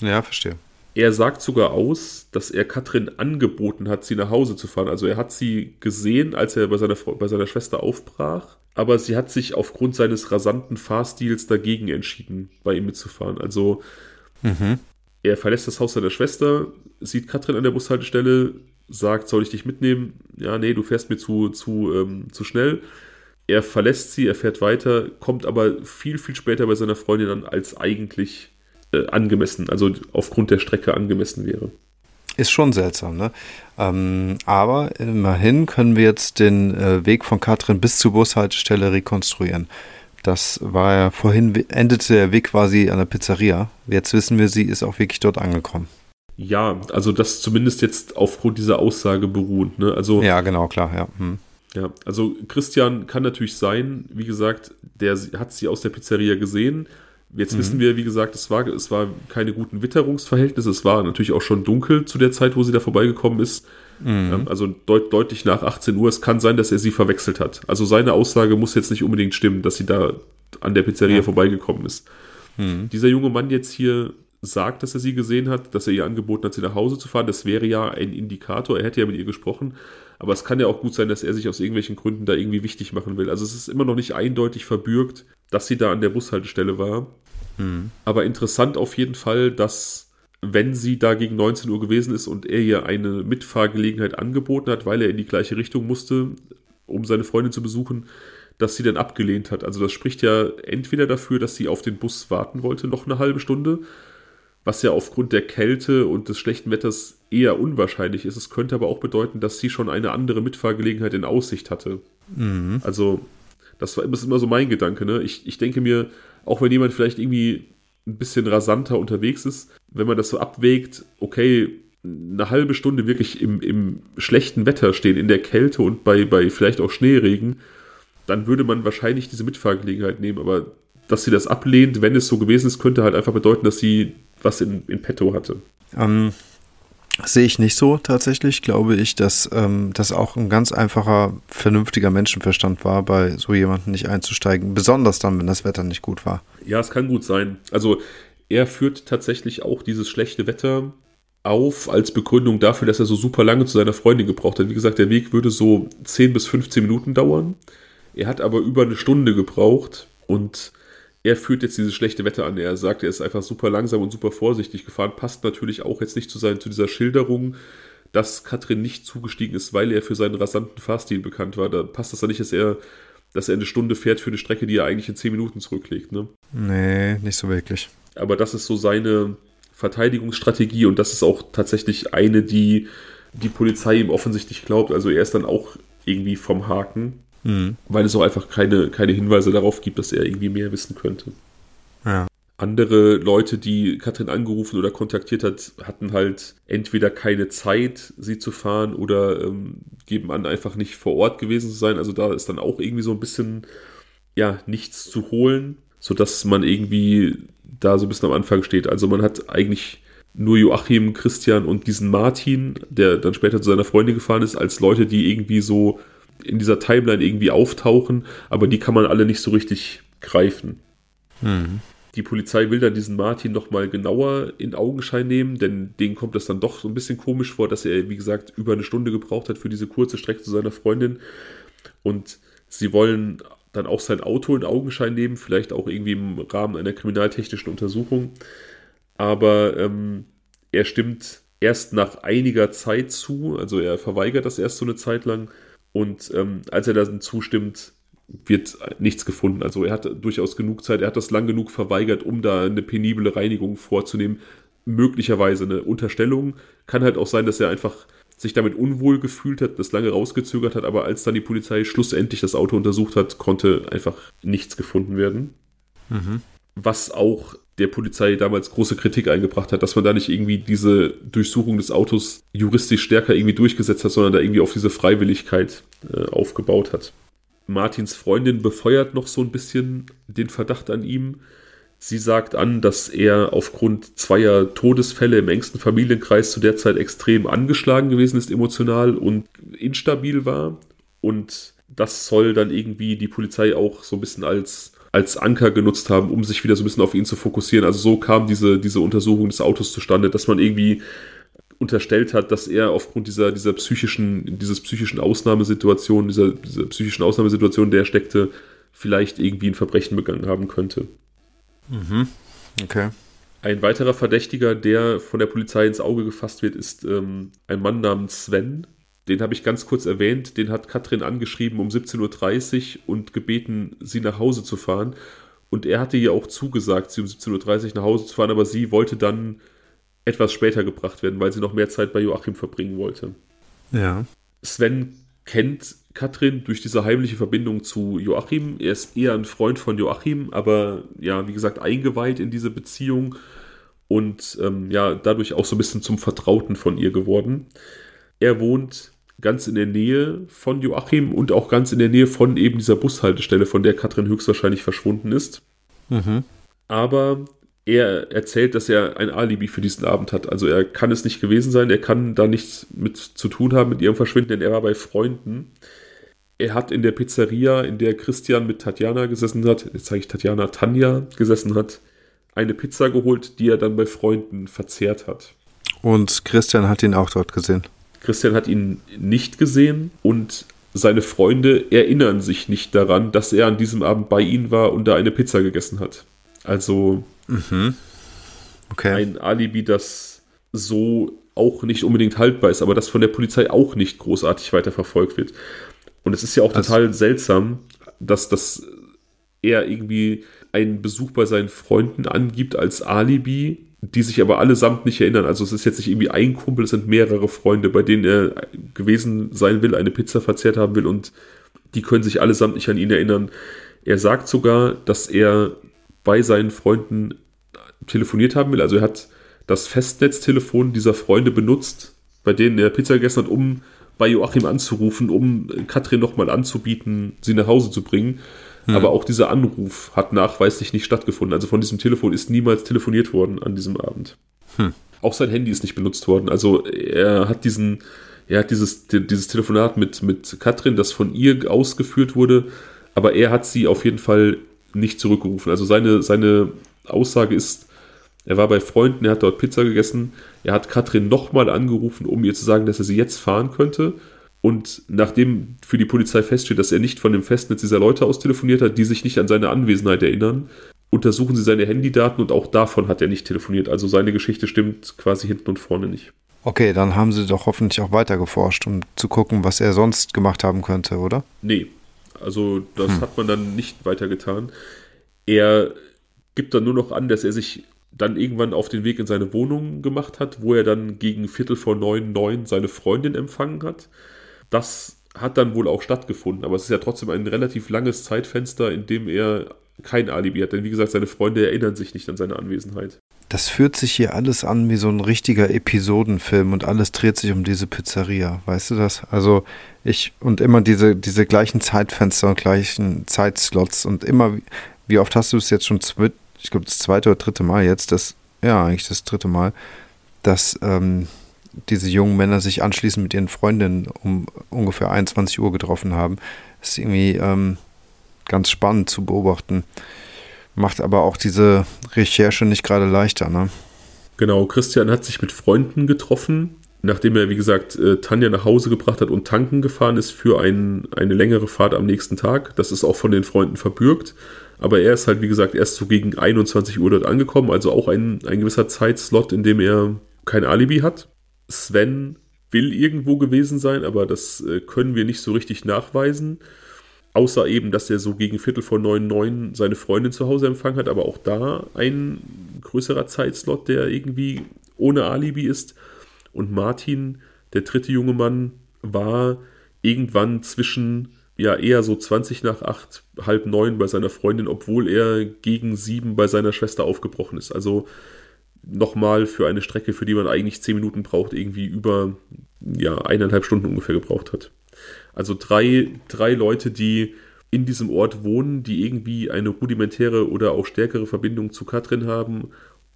Ja, verstehe. Er sagt sogar aus, dass er Katrin angeboten hat, sie nach Hause zu fahren. Also er hat sie gesehen, als er bei seiner, bei seiner Schwester aufbrach aber sie hat sich aufgrund seines rasanten Fahrstils dagegen entschieden, bei ihm mitzufahren. Also mhm. Er verlässt das Haus seiner Schwester, sieht Katrin an der Bushaltestelle, sagt, soll ich dich mitnehmen? Ja, nee, du fährst mir zu, zu, ähm, zu schnell. Er verlässt sie, er fährt weiter, kommt aber viel, viel später bei seiner Freundin an, als eigentlich äh, angemessen, also aufgrund der Strecke angemessen wäre. Ist schon seltsam, ne? Ähm, aber immerhin können wir jetzt den äh, Weg von Katrin bis zur Bushaltestelle rekonstruieren. Das war ja vorhin, endete der Weg quasi an der Pizzeria. Jetzt wissen wir, sie ist auch wirklich dort angekommen. Ja, also das zumindest jetzt aufgrund dieser Aussage beruht. Ne? Also, ja, genau, klar, ja. Hm. Ja, also Christian kann natürlich sein, wie gesagt, der hat sie aus der Pizzeria gesehen. Jetzt mhm. wissen wir, wie gesagt, es war, es war keine guten Witterungsverhältnisse. Es war natürlich auch schon dunkel zu der Zeit, wo sie da vorbeigekommen ist. Mhm. Also deut deutlich nach 18 Uhr. Es kann sein, dass er sie verwechselt hat. Also seine Aussage muss jetzt nicht unbedingt stimmen, dass sie da an der Pizzeria ja. vorbeigekommen ist. Mhm. Dieser junge Mann jetzt hier sagt, dass er sie gesehen hat, dass er ihr angeboten hat, sie nach Hause zu fahren. Das wäre ja ein Indikator. Er hätte ja mit ihr gesprochen. Aber es kann ja auch gut sein, dass er sich aus irgendwelchen Gründen da irgendwie wichtig machen will. Also es ist immer noch nicht eindeutig verbürgt, dass sie da an der Bushaltestelle war. Mhm. Aber interessant auf jeden Fall, dass wenn sie da gegen 19 Uhr gewesen ist und er ihr eine Mitfahrgelegenheit angeboten hat, weil er in die gleiche Richtung musste, um seine Freundin zu besuchen, dass sie dann abgelehnt hat. Also das spricht ja entweder dafür, dass sie auf den Bus warten wollte, noch eine halbe Stunde, was ja aufgrund der Kälte und des schlechten Wetters eher unwahrscheinlich ist. Es könnte aber auch bedeuten, dass sie schon eine andere Mitfahrgelegenheit in Aussicht hatte. Mhm. Also, das war das immer so mein Gedanke. Ne? Ich, ich denke mir, auch wenn jemand vielleicht irgendwie ein bisschen rasanter unterwegs ist, wenn man das so abwägt, okay, eine halbe Stunde wirklich im, im schlechten Wetter stehen, in der Kälte und bei, bei vielleicht auch Schneeregen, dann würde man wahrscheinlich diese Mitfahrgelegenheit nehmen. Aber dass sie das ablehnt, wenn es so gewesen ist, könnte halt einfach bedeuten, dass sie was in, in petto hatte. Ähm, sehe ich nicht so tatsächlich. Glaube ich, dass ähm, das auch ein ganz einfacher, vernünftiger Menschenverstand war, bei so jemandem nicht einzusteigen. Besonders dann, wenn das Wetter nicht gut war. Ja, es kann gut sein. Also er führt tatsächlich auch dieses schlechte Wetter auf als Begründung dafür, dass er so super lange zu seiner Freundin gebraucht hat. Wie gesagt, der Weg würde so 10 bis 15 Minuten dauern. Er hat aber über eine Stunde gebraucht und er führt jetzt dieses schlechte Wetter an. Er sagt, er ist einfach super langsam und super vorsichtig gefahren. Passt natürlich auch jetzt nicht zu, sein, zu dieser Schilderung, dass Katrin nicht zugestiegen ist, weil er für seinen rasanten Fahrstil bekannt war. Da passt das ja nicht, dass er, dass er eine Stunde fährt für eine Strecke, die er eigentlich in zehn Minuten zurücklegt. Ne? Nee, nicht so wirklich. Aber das ist so seine Verteidigungsstrategie und das ist auch tatsächlich eine, die die Polizei ihm offensichtlich glaubt. Also er ist dann auch irgendwie vom Haken. Mhm. Weil es auch einfach keine, keine Hinweise darauf gibt, dass er irgendwie mehr wissen könnte. Ja. Andere Leute, die Katrin angerufen oder kontaktiert hat, hatten halt entweder keine Zeit, sie zu fahren oder ähm, geben an, einfach nicht vor Ort gewesen zu sein. Also da ist dann auch irgendwie so ein bisschen, ja, nichts zu holen, sodass man irgendwie da so ein bisschen am Anfang steht. Also man hat eigentlich nur Joachim, Christian und diesen Martin, der dann später zu seiner Freundin gefahren ist, als Leute, die irgendwie so in dieser Timeline irgendwie auftauchen, aber die kann man alle nicht so richtig greifen. Mhm. Die Polizei will dann diesen Martin nochmal genauer in Augenschein nehmen, denn denen kommt das dann doch so ein bisschen komisch vor, dass er, wie gesagt, über eine Stunde gebraucht hat für diese kurze Strecke zu seiner Freundin. Und sie wollen dann auch sein Auto in Augenschein nehmen, vielleicht auch irgendwie im Rahmen einer kriminaltechnischen Untersuchung. Aber ähm, er stimmt erst nach einiger Zeit zu, also er verweigert das erst so eine Zeit lang und ähm, als er dann zustimmt, wird nichts gefunden. Also er hat durchaus genug Zeit, er hat das lang genug verweigert, um da eine penible Reinigung vorzunehmen. Möglicherweise eine Unterstellung. Kann halt auch sein, dass er einfach sich damit unwohl gefühlt hat, das lange rausgezögert hat, aber als dann die Polizei schlussendlich das Auto untersucht hat, konnte einfach nichts gefunden werden. Mhm. Was auch der Polizei damals große Kritik eingebracht hat, dass man da nicht irgendwie diese Durchsuchung des Autos juristisch stärker irgendwie durchgesetzt hat, sondern da irgendwie auf diese Freiwilligkeit äh, aufgebaut hat. Martins Freundin befeuert noch so ein bisschen den Verdacht an ihm. Sie sagt an, dass er aufgrund zweier Todesfälle im engsten Familienkreis zu der Zeit extrem angeschlagen gewesen ist, emotional und instabil war. Und das soll dann irgendwie die Polizei auch so ein bisschen als als Anker genutzt haben, um sich wieder so ein bisschen auf ihn zu fokussieren. Also so kam diese, diese Untersuchung des Autos zustande, dass man irgendwie unterstellt hat, dass er aufgrund dieser, dieser psychischen, dieses psychischen Ausnahmesituation, dieser, dieser psychischen Ausnahmesituation, der steckte, vielleicht irgendwie ein Verbrechen begangen haben könnte. Mhm. Okay. Ein weiterer Verdächtiger, der von der Polizei ins Auge gefasst wird, ist ähm, ein Mann namens Sven. Den habe ich ganz kurz erwähnt. Den hat Katrin angeschrieben um 17.30 Uhr und gebeten, sie nach Hause zu fahren. Und er hatte ihr auch zugesagt, sie um 17.30 Uhr nach Hause zu fahren, aber sie wollte dann etwas später gebracht werden, weil sie noch mehr Zeit bei Joachim verbringen wollte. Ja. Sven kennt Katrin durch diese heimliche Verbindung zu Joachim. Er ist eher ein Freund von Joachim, aber ja, wie gesagt, eingeweiht in diese Beziehung und ähm, ja, dadurch auch so ein bisschen zum Vertrauten von ihr geworden. Er wohnt ganz in der Nähe von Joachim und auch ganz in der Nähe von eben dieser Bushaltestelle, von der Katrin höchstwahrscheinlich verschwunden ist. Mhm. Aber er erzählt, dass er ein Alibi für diesen Abend hat. Also er kann es nicht gewesen sein, er kann da nichts mit zu tun haben mit ihrem Verschwinden, denn er war bei Freunden. Er hat in der Pizzeria, in der Christian mit Tatjana gesessen hat, jetzt sage ich Tatjana, Tanja gesessen hat, eine Pizza geholt, die er dann bei Freunden verzehrt hat. Und Christian hat ihn auch dort gesehen. Christian hat ihn nicht gesehen und seine Freunde erinnern sich nicht daran, dass er an diesem Abend bei ihnen war und da eine Pizza gegessen hat. Also mhm. okay. ein Alibi, das so auch nicht unbedingt haltbar ist, aber das von der Polizei auch nicht großartig weiterverfolgt wird. Und es ist ja auch also, total seltsam, dass das er irgendwie einen Besuch bei seinen Freunden angibt als Alibi, die sich aber allesamt nicht erinnern. Also es ist jetzt nicht irgendwie ein Kumpel, es sind mehrere Freunde, bei denen er gewesen sein will, eine Pizza verzehrt haben will und die können sich allesamt nicht an ihn erinnern. Er sagt sogar, dass er bei seinen Freunden telefoniert haben will. Also er hat das Festnetztelefon dieser Freunde benutzt, bei denen er Pizza gegessen hat, um bei Joachim anzurufen, um Katrin nochmal anzubieten, sie nach Hause zu bringen. Hm. Aber auch dieser Anruf hat nachweislich nicht stattgefunden. Also von diesem Telefon ist niemals telefoniert worden an diesem Abend. Hm. Auch sein Handy ist nicht benutzt worden. Also er hat diesen, er hat dieses, dieses Telefonat mit, mit Katrin, das von ihr ausgeführt wurde, aber er hat sie auf jeden Fall nicht zurückgerufen. Also seine, seine Aussage ist, er war bei Freunden, er hat dort Pizza gegessen, er hat Katrin nochmal angerufen, um ihr zu sagen, dass er sie jetzt fahren könnte. Und nachdem für die Polizei feststeht, dass er nicht von dem Festnetz dieser Leute aus telefoniert hat, die sich nicht an seine Anwesenheit erinnern, untersuchen sie seine Handydaten und auch davon hat er nicht telefoniert. Also seine Geschichte stimmt quasi hinten und vorne nicht. Okay, dann haben sie doch hoffentlich auch weiter geforscht, um zu gucken, was er sonst gemacht haben könnte, oder? Nee, also das hm. hat man dann nicht weitergetan. Er gibt dann nur noch an, dass er sich dann irgendwann auf den Weg in seine Wohnung gemacht hat, wo er dann gegen Viertel vor neun, neun seine Freundin empfangen hat. Das hat dann wohl auch stattgefunden, aber es ist ja trotzdem ein relativ langes Zeitfenster, in dem er kein Alibi hat, denn wie gesagt, seine Freunde erinnern sich nicht an seine Anwesenheit. Das fühlt sich hier alles an wie so ein richtiger Episodenfilm und alles dreht sich um diese Pizzeria, weißt du das? Also ich und immer diese, diese gleichen Zeitfenster und gleichen Zeitslots und immer, wie oft hast du es jetzt schon, ich glaube das zweite oder dritte Mal jetzt, das, ja eigentlich das dritte Mal, dass ähm, diese jungen Männer sich anschließend mit ihren Freundinnen um ungefähr 21 Uhr getroffen haben. Das ist irgendwie ähm, ganz spannend zu beobachten. Macht aber auch diese Recherche nicht gerade leichter, ne? Genau, Christian hat sich mit Freunden getroffen, nachdem er, wie gesagt, äh, Tanja nach Hause gebracht hat und tanken gefahren ist für ein, eine längere Fahrt am nächsten Tag. Das ist auch von den Freunden verbürgt. Aber er ist halt, wie gesagt, erst so gegen 21 Uhr dort angekommen, also auch ein, ein gewisser Zeitslot, in dem er kein Alibi hat. Sven will irgendwo gewesen sein, aber das äh, können wir nicht so richtig nachweisen. Außer eben, dass er so gegen Viertel vor neun, neun seine Freundin zu Hause empfangen hat, aber auch da ein größerer Zeitslot, der irgendwie ohne Alibi ist. Und Martin, der dritte junge Mann, war irgendwann zwischen ja eher so 20 nach acht, halb neun bei seiner Freundin, obwohl er gegen sieben bei seiner Schwester aufgebrochen ist. Also nochmal für eine Strecke, für die man eigentlich zehn Minuten braucht, irgendwie über ja, eineinhalb Stunden ungefähr gebraucht hat. Also drei, drei Leute, die in diesem Ort wohnen, die irgendwie eine rudimentäre oder auch stärkere Verbindung zu Katrin haben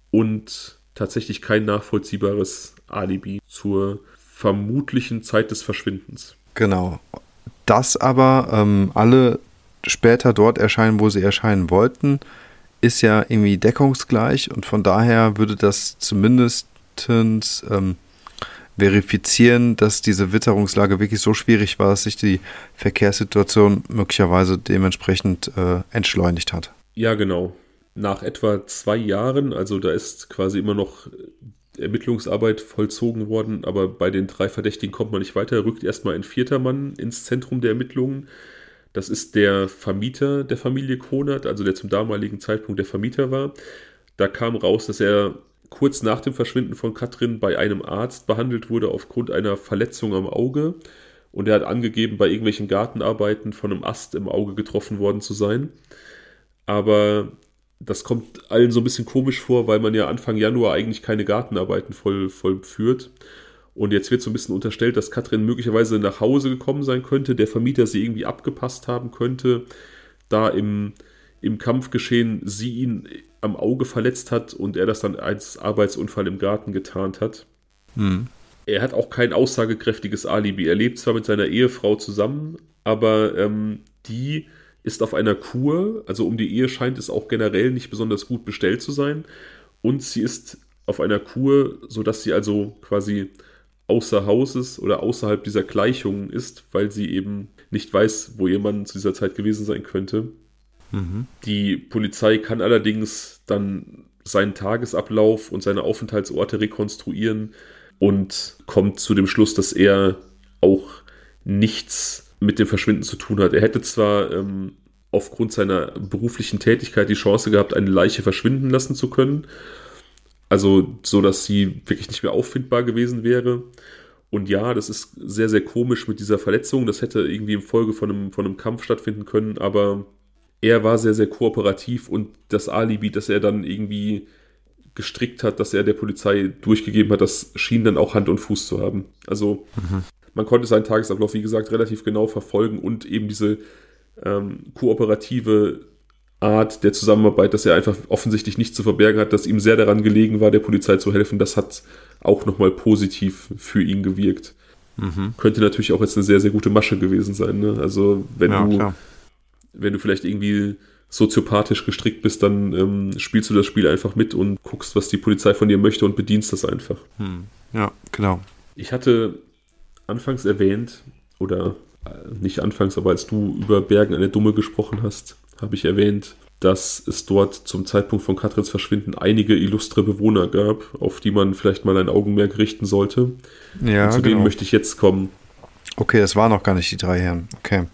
und tatsächlich kein nachvollziehbares Alibi zur vermutlichen Zeit des Verschwindens. Genau. Dass aber ähm, alle später dort erscheinen, wo sie erscheinen wollten, ist ja irgendwie deckungsgleich und von daher würde das zumindest ähm, verifizieren, dass diese Witterungslage wirklich so schwierig war, dass sich die Verkehrssituation möglicherweise dementsprechend äh, entschleunigt hat. Ja, genau. nach etwa zwei Jahren, also da ist quasi immer noch Ermittlungsarbeit vollzogen worden, aber bei den drei Verdächtigen kommt man nicht weiter, rückt erstmal ein vierter Mann ins Zentrum der Ermittlungen. Das ist der Vermieter der Familie Konert, also der zum damaligen Zeitpunkt der Vermieter war. Da kam raus, dass er kurz nach dem Verschwinden von Katrin bei einem Arzt behandelt wurde aufgrund einer Verletzung am Auge. Und er hat angegeben, bei irgendwelchen Gartenarbeiten von einem Ast im Auge getroffen worden zu sein. Aber das kommt allen so ein bisschen komisch vor, weil man ja Anfang Januar eigentlich keine Gartenarbeiten voll, vollführt. Und jetzt wird so ein bisschen unterstellt, dass Katrin möglicherweise nach Hause gekommen sein könnte, der Vermieter sie irgendwie abgepasst haben könnte, da im, im Kampfgeschehen sie ihn am Auge verletzt hat und er das dann als Arbeitsunfall im Garten getarnt hat. Hm. Er hat auch kein aussagekräftiges Alibi. Er lebt zwar mit seiner Ehefrau zusammen, aber ähm, die ist auf einer Kur, also um die Ehe scheint es auch generell nicht besonders gut bestellt zu sein. Und sie ist auf einer Kur, sodass sie also quasi außer Hauses oder außerhalb dieser Gleichungen ist, weil sie eben nicht weiß, wo ihr Mann zu dieser Zeit gewesen sein könnte. Mhm. Die Polizei kann allerdings dann seinen Tagesablauf und seine Aufenthaltsorte rekonstruieren und kommt zu dem Schluss, dass er auch nichts mit dem Verschwinden zu tun hat. Er hätte zwar ähm, aufgrund seiner beruflichen Tätigkeit die Chance gehabt, eine Leiche verschwinden lassen zu können, also so, dass sie wirklich nicht mehr auffindbar gewesen wäre. Und ja, das ist sehr, sehr komisch mit dieser Verletzung. Das hätte irgendwie in Folge von einem, von einem Kampf stattfinden können, aber er war sehr, sehr kooperativ und das Alibi, das er dann irgendwie gestrickt hat, dass er der Polizei durchgegeben hat, das schien dann auch Hand und Fuß zu haben. Also mhm. Man konnte seinen Tagesablauf, wie gesagt, relativ genau verfolgen und eben diese ähm, kooperative Art der Zusammenarbeit, dass er einfach offensichtlich nichts zu verbergen hat, dass ihm sehr daran gelegen war, der Polizei zu helfen, das hat auch nochmal positiv für ihn gewirkt. Mhm. Könnte natürlich auch jetzt eine sehr, sehr gute Masche gewesen sein. Ne? Also wenn ja, du, klar. wenn du vielleicht irgendwie soziopathisch gestrickt bist, dann ähm, spielst du das Spiel einfach mit und guckst, was die Polizei von dir möchte und bedienst das einfach. Hm. Ja, genau. Ich hatte anfangs erwähnt, oder äh, nicht anfangs, aber als du über Bergen eine Dumme gesprochen hast, habe ich erwähnt, dass es dort zum Zeitpunkt von Katrins Verschwinden einige illustre Bewohner gab, auf die man vielleicht mal ein Augenmerk richten sollte. Ja, Und zu genau. denen möchte ich jetzt kommen. Okay, das waren noch gar nicht die drei Herren. Okay.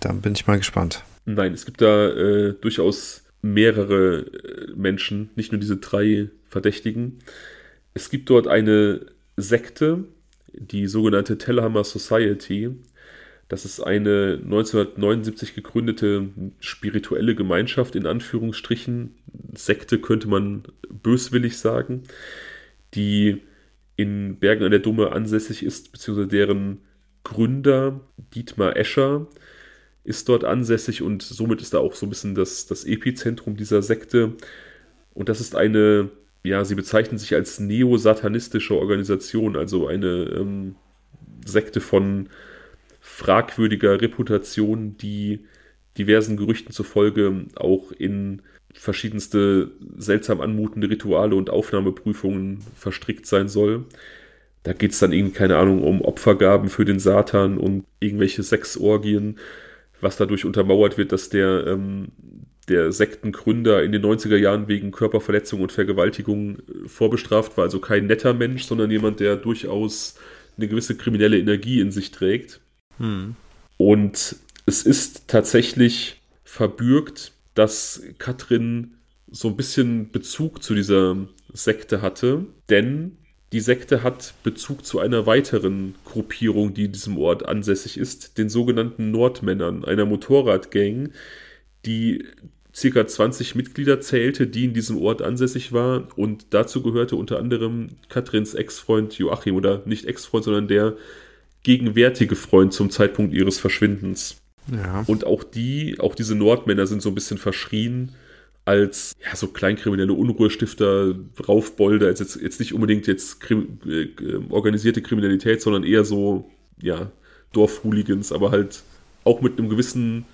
Dann bin ich mal gespannt. Nein, es gibt da äh, durchaus mehrere äh, Menschen, nicht nur diese drei Verdächtigen. Es gibt dort eine Sekte, die sogenannte Telhammer Society. Das ist eine 1979 gegründete spirituelle Gemeinschaft in Anführungsstrichen. Sekte könnte man böswillig sagen, die in Bergen an der Dumme ansässig ist, beziehungsweise deren Gründer Dietmar Escher ist dort ansässig und somit ist da auch so ein bisschen das, das Epizentrum dieser Sekte. Und das ist eine ja, sie bezeichnen sich als neosatanistische Organisation, also eine ähm, Sekte von fragwürdiger Reputation, die diversen Gerüchten zufolge auch in verschiedenste seltsam anmutende Rituale und Aufnahmeprüfungen verstrickt sein soll. Da geht es dann irgendwie, keine Ahnung, um Opfergaben für den Satan und irgendwelche Sexorgien, was dadurch untermauert wird, dass der ähm, der Sektengründer in den 90er Jahren wegen Körperverletzung und Vergewaltigung äh, vorbestraft war. Also kein netter Mensch, sondern jemand, der durchaus eine gewisse kriminelle Energie in sich trägt. Hm. Und es ist tatsächlich verbürgt, dass Katrin so ein bisschen Bezug zu dieser Sekte hatte, denn die Sekte hat Bezug zu einer weiteren Gruppierung, die in diesem Ort ansässig ist, den sogenannten Nordmännern, einer Motorradgang, die circa 20 Mitglieder zählte, die in diesem Ort ansässig war. Und dazu gehörte unter anderem Katrins Ex-Freund Joachim oder nicht Ex-Freund, sondern der gegenwärtige Freund zum Zeitpunkt ihres Verschwindens. Ja. Und auch die, auch diese Nordmänner sind so ein bisschen verschrien als ja, so kleinkriminelle Unruhestifter, Raufbolde, als jetzt, jetzt nicht unbedingt jetzt krim, äh, organisierte Kriminalität, sondern eher so, ja, Dorfhooligans, aber halt auch mit einem gewissen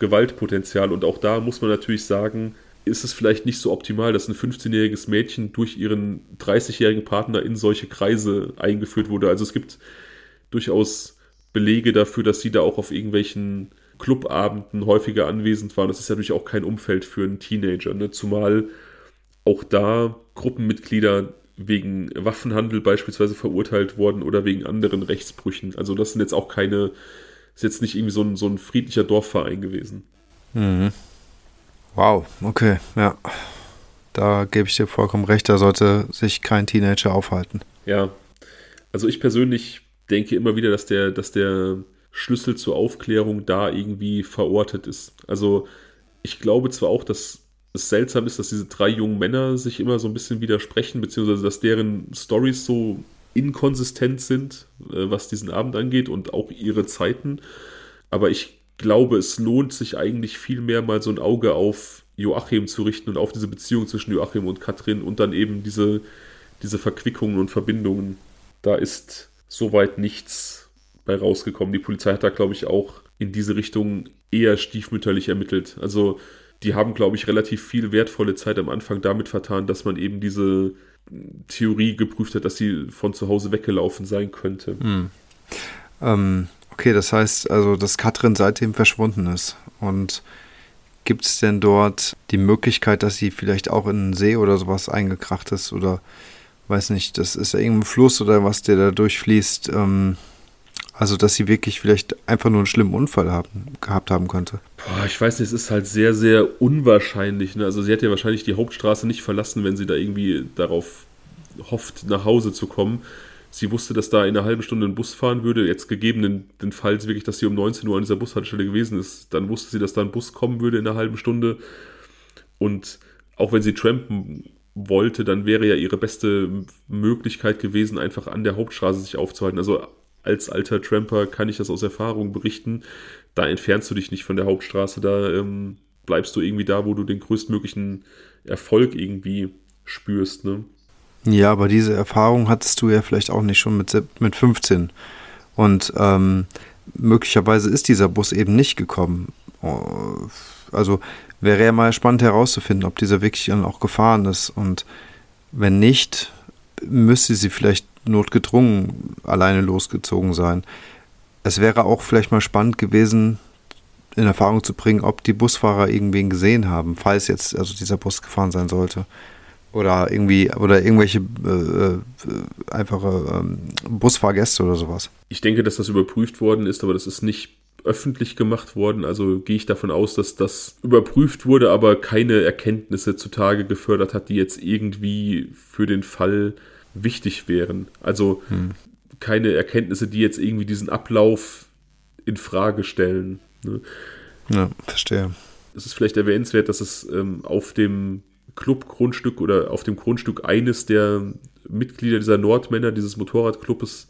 Gewaltpotenzial. Und auch da muss man natürlich sagen, ist es vielleicht nicht so optimal, dass ein 15-jähriges Mädchen durch ihren 30-jährigen Partner in solche Kreise eingeführt wurde. Also es gibt durchaus Belege dafür, dass sie da auch auf irgendwelchen Clubabenden häufiger anwesend war. Das ist natürlich auch kein Umfeld für einen Teenager, ne? zumal auch da Gruppenmitglieder wegen Waffenhandel beispielsweise verurteilt worden oder wegen anderen Rechtsbrüchen. Also das sind jetzt auch keine, ist jetzt nicht irgendwie so ein, so ein friedlicher Dorfverein gewesen. Mhm. Wow, okay, ja. Da gebe ich dir vollkommen recht, da sollte sich kein Teenager aufhalten. Ja, also ich persönlich denke immer wieder, dass der, dass der Schlüssel zur Aufklärung da irgendwie verortet ist. Also ich glaube zwar auch, dass es seltsam ist, dass diese drei jungen Männer sich immer so ein bisschen widersprechen, beziehungsweise dass deren Stories so inkonsistent sind, äh, was diesen Abend angeht und auch ihre Zeiten. Aber ich glaube, es lohnt sich eigentlich viel mehr mal so ein Auge auf Joachim zu richten und auf diese Beziehung zwischen Joachim und Katrin und dann eben diese, diese Verquickungen und Verbindungen. Da ist soweit nichts bei rausgekommen. Die Polizei hat da, glaube ich, auch in diese Richtung eher stiefmütterlich ermittelt. Also die haben, glaube ich, relativ viel wertvolle Zeit am Anfang damit vertan, dass man eben diese Theorie geprüft hat, dass sie von zu Hause weggelaufen sein könnte. Hm. Ähm, okay, das heißt also, dass Katrin seitdem verschwunden ist. Und gibt es denn dort die Möglichkeit, dass sie vielleicht auch in einen See oder sowas eingekracht ist? Oder weiß nicht, das ist ja irgendein Fluss oder was, der da durchfließt. Ähm, also, dass sie wirklich vielleicht einfach nur einen schlimmen Unfall haben, gehabt haben könnte. Boah, ich weiß nicht, es ist halt sehr, sehr unwahrscheinlich. Ne? Also, sie hat ja wahrscheinlich die Hauptstraße nicht verlassen, wenn sie da irgendwie darauf hofft, nach Hause zu kommen. Sie wusste, dass da in einer halben Stunde ein Bus fahren würde. Jetzt gegeben den Fall wirklich, dass sie um 19 Uhr an dieser Bushaltestelle gewesen ist, dann wusste sie, dass da ein Bus kommen würde in einer halben Stunde. Und auch wenn sie trampen wollte, dann wäre ja ihre beste Möglichkeit gewesen, einfach an der Hauptstraße sich aufzuhalten. Also als alter Tramper kann ich das aus Erfahrung berichten. Da entfernst du dich nicht von der Hauptstraße, da ähm, bleibst du irgendwie da, wo du den größtmöglichen Erfolg irgendwie spürst. Ne? Ja, aber diese Erfahrung hattest du ja vielleicht auch nicht schon mit, mit 15. Und ähm, möglicherweise ist dieser Bus eben nicht gekommen. Oh, also wäre ja mal spannend herauszufinden, ob dieser wirklich dann auch gefahren ist. Und wenn nicht, müsste sie vielleicht notgedrungen alleine losgezogen sein. Es wäre auch vielleicht mal spannend gewesen, in Erfahrung zu bringen, ob die Busfahrer irgendwen gesehen haben, falls jetzt also dieser Bus gefahren sein sollte. Oder irgendwie, oder irgendwelche äh, äh, einfache ähm, Busfahrgäste oder sowas. Ich denke, dass das überprüft worden ist, aber das ist nicht öffentlich gemacht worden. Also gehe ich davon aus, dass das überprüft wurde, aber keine Erkenntnisse zutage gefördert hat, die jetzt irgendwie für den Fall wichtig wären. Also hm. keine Erkenntnisse, die jetzt irgendwie diesen Ablauf in Frage stellen. Ne? Ja, verstehe. Es ist vielleicht erwähnenswert, dass es ähm, auf dem Clubgrundstück oder auf dem Grundstück eines der Mitglieder dieser Nordmänner, dieses Motorradclubs,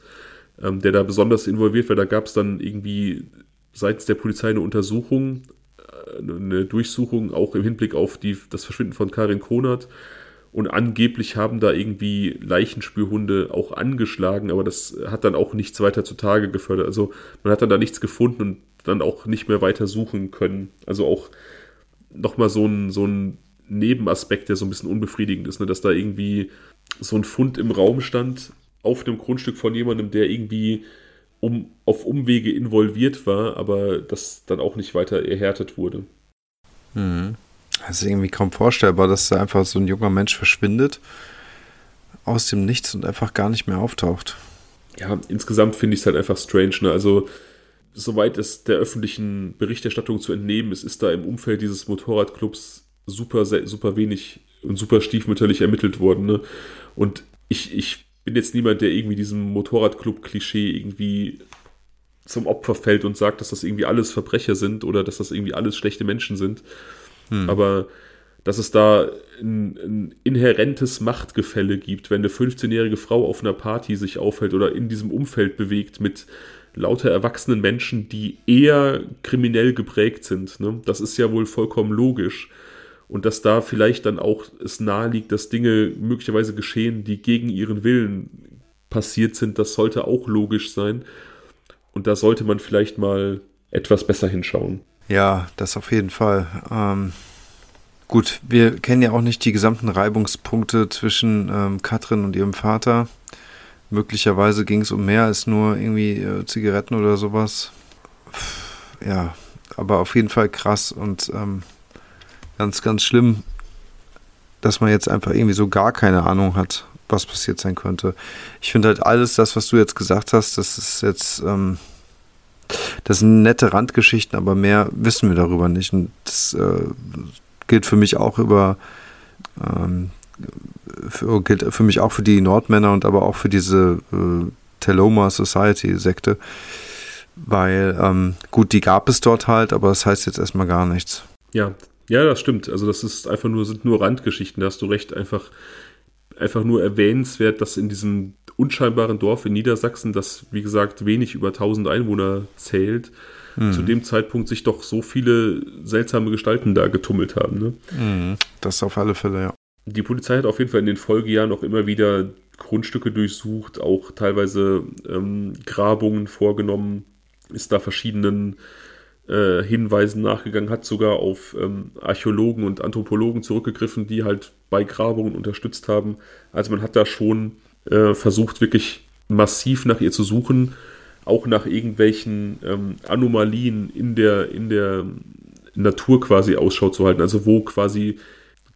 ähm, der da besonders involviert war, da gab es dann irgendwie seitens der Polizei eine Untersuchung, äh, eine Durchsuchung, auch im Hinblick auf die, das Verschwinden von Karin Konert. Und angeblich haben da irgendwie Leichenspürhunde auch angeschlagen, aber das hat dann auch nichts weiter zutage gefördert. Also man hat dann da nichts gefunden und dann auch nicht mehr weiter suchen können. Also auch nochmal so ein, so ein Nebenaspekt, der so ein bisschen unbefriedigend ist, ne? dass da irgendwie so ein Fund im Raum stand auf dem Grundstück von jemandem, der irgendwie um, auf Umwege involviert war, aber das dann auch nicht weiter erhärtet wurde. Mhm. Das ist irgendwie kaum vorstellbar, dass da einfach so ein junger Mensch verschwindet aus dem Nichts und einfach gar nicht mehr auftaucht. Ja, insgesamt finde ich es halt einfach strange. Ne? Also, soweit es der öffentlichen Berichterstattung zu entnehmen ist, ist da im Umfeld dieses Motorradclubs super, super wenig und super stiefmütterlich ermittelt worden. Ne? Und ich, ich bin jetzt niemand, der irgendwie diesem Motorradclub-Klischee irgendwie zum Opfer fällt und sagt, dass das irgendwie alles Verbrecher sind oder dass das irgendwie alles schlechte Menschen sind. Hm. Aber dass es da ein, ein, inhärentes Machtgefälle gibt, wenn eine 15-jährige Frau auf einer Party sich aufhält oder in diesem Umfeld bewegt mit lauter erwachsenen Menschen, die eher kriminell geprägt sind. Ne? Das ist ja wohl vollkommen logisch. Und dass da vielleicht dann auch es nahe liegt, dass Dinge möglicherweise geschehen, die gegen ihren Willen passiert sind, das sollte auch logisch sein. Und da sollte man vielleicht mal etwas besser hinschauen. Ja, das auf jeden Fall. Ähm, gut, wir kennen ja auch nicht die gesamten Reibungspunkte zwischen ähm, Katrin und ihrem Vater. Möglicherweise ging es um mehr als nur irgendwie äh, Zigaretten oder sowas. Ja, aber auf jeden Fall krass und ähm, ganz, ganz schlimm, dass man jetzt einfach irgendwie so gar keine Ahnung hat, was passiert sein könnte. Ich finde halt alles das, was du jetzt gesagt hast, das ist jetzt, ähm, das sind nette Randgeschichten, aber mehr wissen wir darüber nicht. Und das äh, gilt für mich auch über, ähm, für, gilt für mich auch für die Nordmänner und aber auch für diese äh, Teloma Society Sekte. Weil, ähm, gut, die gab es dort halt, aber das heißt jetzt erstmal gar nichts. Ja, ja, das stimmt. Also das ist einfach nur, sind nur Randgeschichten, da hast du recht, einfach, einfach nur erwähnenswert, dass in diesem unscheinbaren Dorf in Niedersachsen, das wie gesagt wenig über 1000 Einwohner zählt, mhm. zu dem Zeitpunkt sich doch so viele seltsame Gestalten da getummelt haben. Ne? Mhm. Das auf alle Fälle, ja. Die Polizei hat auf jeden Fall in den Folgejahren auch immer wieder Grundstücke durchsucht, auch teilweise ähm, Grabungen vorgenommen, ist da verschiedenen äh, Hinweisen nachgegangen, hat sogar auf ähm, Archäologen und Anthropologen zurückgegriffen, die halt bei Grabungen unterstützt haben. Also man hat da schon äh, versucht, wirklich massiv nach ihr zu suchen, auch nach irgendwelchen ähm, Anomalien in der, in der Natur quasi Ausschau zu halten, also wo quasi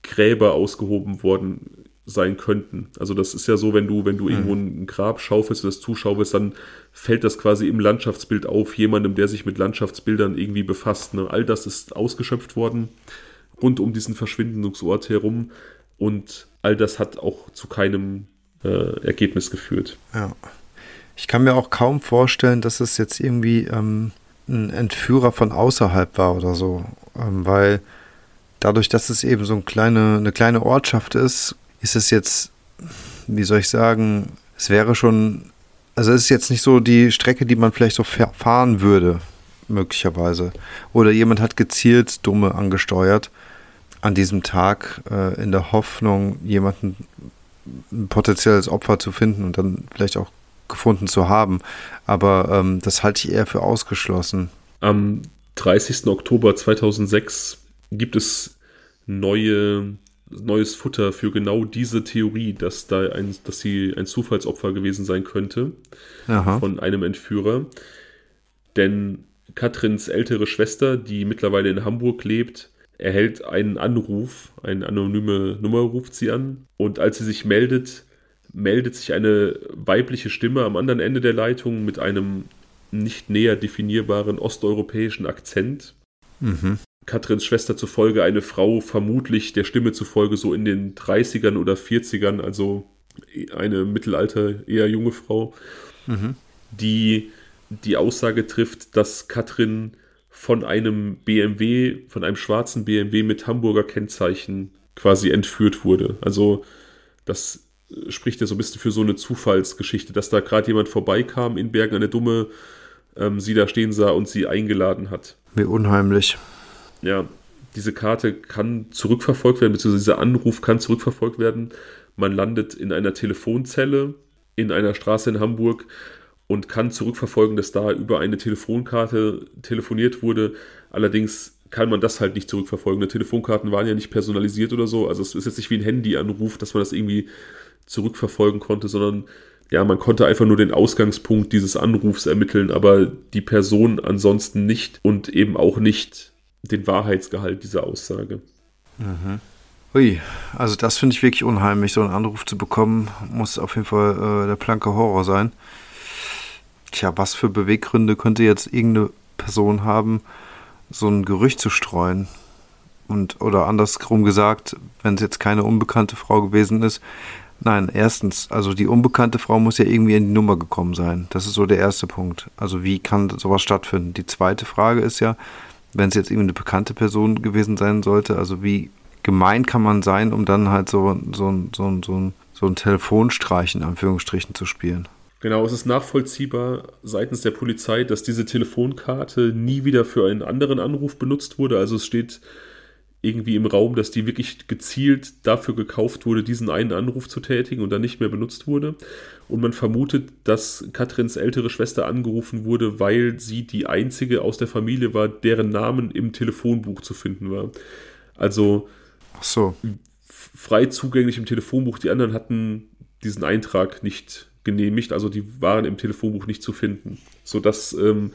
Gräber ausgehoben worden sein könnten. Also das ist ja so, wenn du, wenn du mhm. irgendwo ein Grab schaufelst und das zuschaufelst, dann fällt das quasi im Landschaftsbild auf, jemandem, der sich mit Landschaftsbildern irgendwie befasst. Ne? All das ist ausgeschöpft worden rund um diesen Verschwindungsort herum und all das hat auch zu keinem äh, Ergebnis geführt. Ja. Ich kann mir auch kaum vorstellen, dass es jetzt irgendwie ähm, ein Entführer von außerhalb war oder so, ähm, weil dadurch, dass es eben so eine kleine, eine kleine Ortschaft ist, ist es jetzt, wie soll ich sagen, es wäre schon, also es ist jetzt nicht so die Strecke, die man vielleicht so fahren würde, möglicherweise. Oder jemand hat gezielt Dumme angesteuert an diesem Tag äh, in der Hoffnung, jemanden ein potenzielles Opfer zu finden und dann vielleicht auch gefunden zu haben. Aber ähm, das halte ich eher für ausgeschlossen. Am 30. Oktober 2006 gibt es neue neues Futter für genau diese Theorie, dass da ein, dass sie ein Zufallsopfer gewesen sein könnte Aha. von einem Entführer. Denn Katrins ältere Schwester, die mittlerweile in Hamburg lebt, erhält einen Anruf, eine anonyme Nummer ruft sie an und als sie sich meldet, meldet sich eine weibliche Stimme am anderen Ende der Leitung mit einem nicht näher definierbaren osteuropäischen Akzent. Mhm. Katrins Schwester zufolge eine Frau, vermutlich der Stimme zufolge so in den 30ern oder 40ern, also eine Mittelalter, eher junge Frau, mhm. die die Aussage trifft, dass Katrin von einem BMW, von einem schwarzen BMW mit Hamburger Kennzeichen quasi entführt wurde. Also das spricht ja so ein bisschen für so eine Zufallsgeschichte, dass da gerade jemand vorbeikam in Bergen, eine Dumme ähm, sie da stehen sah und sie eingeladen hat. Wie unheimlich ja, diese Karte kann zurückverfolgt werden, beziehungsweise dieser Anruf kann zurückverfolgt werden. Man landet in einer Telefonzelle in einer Straße in Hamburg und kann zurückverfolgen, dass da über eine Telefonkarte telefoniert wurde. Allerdings kann man das halt nicht zurückverfolgen. Die Telefonkarten waren ja nicht personalisiert oder so. Also es ist jetzt nicht wie ein Handyanruf, dass man das irgendwie zurückverfolgen konnte, sondern ja, man konnte einfach nur den Ausgangspunkt dieses Anrufs ermitteln, aber die Person ansonsten nicht und eben auch nicht den Wahrheitsgehalt dieser Aussage. Mhm. Ui, also das finde ich wirklich unheimlich. So einen Anruf zu bekommen, muss auf jeden Fall äh, der planke Horror sein. Tja, was für Beweggründe könnte jetzt irgendeine Person haben, so ein Gerücht zu streuen? Und, oder andersrum gesagt, wenn es jetzt keine unbekannte Frau gewesen ist, Nein, erstens, also die unbekannte Frau muss ja irgendwie in die Nummer gekommen sein. Das ist so der erste Punkt. Also wie kann sowas stattfinden? Die zweite Frage ist ja, wenn es jetzt irgendwie eine bekannte Person gewesen sein sollte, also wie gemein kann man sein, um dann halt so, so, so, so, so ein Telefonstreich in Anführungsstrichen zu spielen? Genau, es ist nachvollziehbar seitens der Polizei, dass diese Telefonkarte nie wieder für einen anderen Anruf benutzt wurde. Also es steht irgendwie im Raum, dass die wirklich gezielt dafür gekauft wurde, diesen einen Anruf zu tätigen und dann nicht mehr benutzt wurde. Und man vermutet, dass Katrins ältere Schwester angerufen wurde, weil sie die einzige aus der Familie war, deren Namen im Telefonbuch zu finden war. Also so. frei zugänglich im Telefonbuch. Die anderen hatten diesen Eintrag nicht genehmigt, also die waren im Telefonbuch nicht zu finden. Sodass ähm,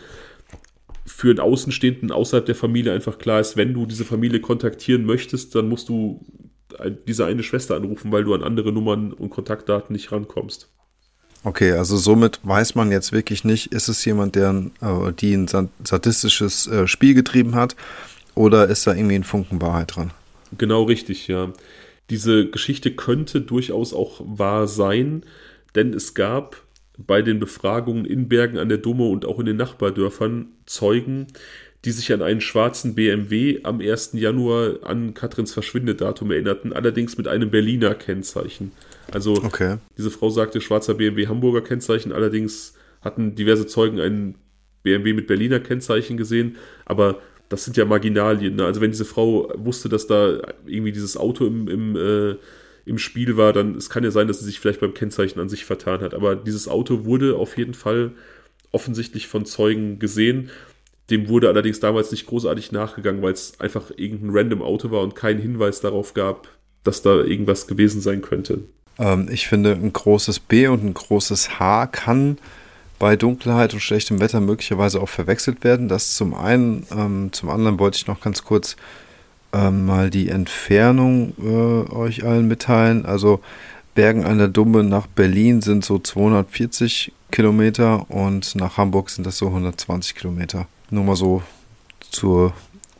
für einen Außenstehenden außerhalb der Familie einfach klar ist, wenn du diese Familie kontaktieren möchtest, dann musst du diese eine Schwester anrufen, weil du an andere Nummern und Kontaktdaten nicht rankommst. Okay, also somit weiß man jetzt wirklich nicht, ist es jemand, der äh, die ein sadistisches äh, Spiel getrieben hat oder ist da irgendwie ein Funken Wahrheit dran? Genau richtig, ja. Diese Geschichte könnte durchaus auch wahr sein, denn es gab bei den Befragungen in Bergen an der Dumme und auch in den Nachbardörfern Zeugen, die sich an einen schwarzen BMW am 1. Januar an Katrins Verschwindedatum erinnerten, allerdings mit einem Berliner Kennzeichen. Also okay. diese Frau sagte schwarzer BMW Hamburger Kennzeichen, allerdings hatten diverse Zeugen einen BMW mit Berliner Kennzeichen gesehen, aber das sind ja Marginalien. Ne? Also wenn diese Frau wusste, dass da irgendwie dieses Auto im, im, äh, im Spiel war, dann es kann ja sein, dass sie sich vielleicht beim Kennzeichen an sich vertan hat. Aber dieses Auto wurde auf jeden Fall offensichtlich von Zeugen gesehen. Dem wurde allerdings damals nicht großartig nachgegangen, weil es einfach irgendein random Auto war und keinen Hinweis darauf gab, dass da irgendwas gewesen sein könnte. Ähm, ich finde, ein großes B und ein großes H kann bei Dunkelheit und schlechtem Wetter möglicherweise auch verwechselt werden. Das zum einen. Ähm, zum anderen wollte ich noch ganz kurz ähm, mal die Entfernung äh, euch allen mitteilen. Also Bergen an der Dumme nach Berlin sind so 240 Kilometer und nach Hamburg sind das so 120 Kilometer. Nur mal so zur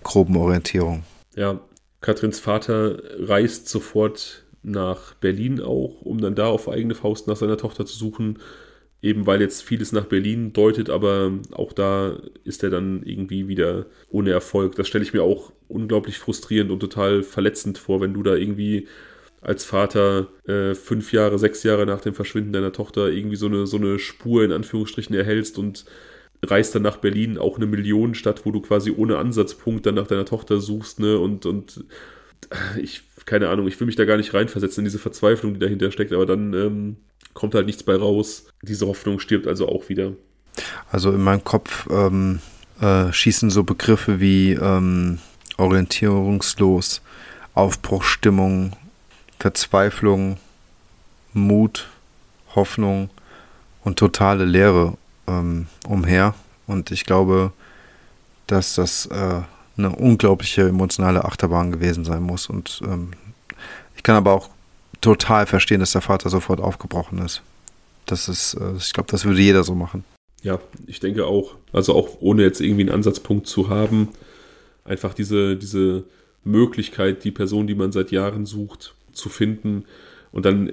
groben Orientierung. Ja, Katrins Vater reist sofort nach Berlin auch, um dann da auf eigene Faust nach seiner Tochter zu suchen eben weil jetzt vieles nach Berlin deutet, aber auch da ist er dann irgendwie wieder ohne Erfolg. Das stelle ich mir auch unglaublich frustrierend und total verletzend vor, wenn du da irgendwie als Vater äh, fünf Jahre, sechs Jahre nach dem Verschwinden deiner Tochter irgendwie so eine, so eine Spur in Anführungsstrichen erhältst und reist dann nach Berlin, auch eine Millionenstadt, wo du quasi ohne Ansatzpunkt dann nach deiner Tochter suchst, ne? Und, und ich, keine Ahnung, ich will mich da gar nicht reinversetzen in diese Verzweiflung, die dahinter steckt, aber dann ähm, kommt halt nichts bei raus. Diese Hoffnung stirbt also auch wieder. Also in meinem Kopf ähm, äh, schießen so Begriffe wie ähm, orientierungslos, Aufbruchstimmung, Verzweiflung, Mut, Hoffnung und totale Leere ähm, umher. Und ich glaube, dass das äh, eine unglaubliche emotionale Achterbahn gewesen sein muss. Und ähm, ich kann aber auch total verstehen, dass der Vater sofort aufgebrochen ist. Das ist, äh, ich glaube, das würde jeder so machen. Ja, ich denke auch. Also auch ohne jetzt irgendwie einen Ansatzpunkt zu haben, einfach diese, diese Möglichkeit, die Person, die man seit Jahren sucht, zu finden. Und dann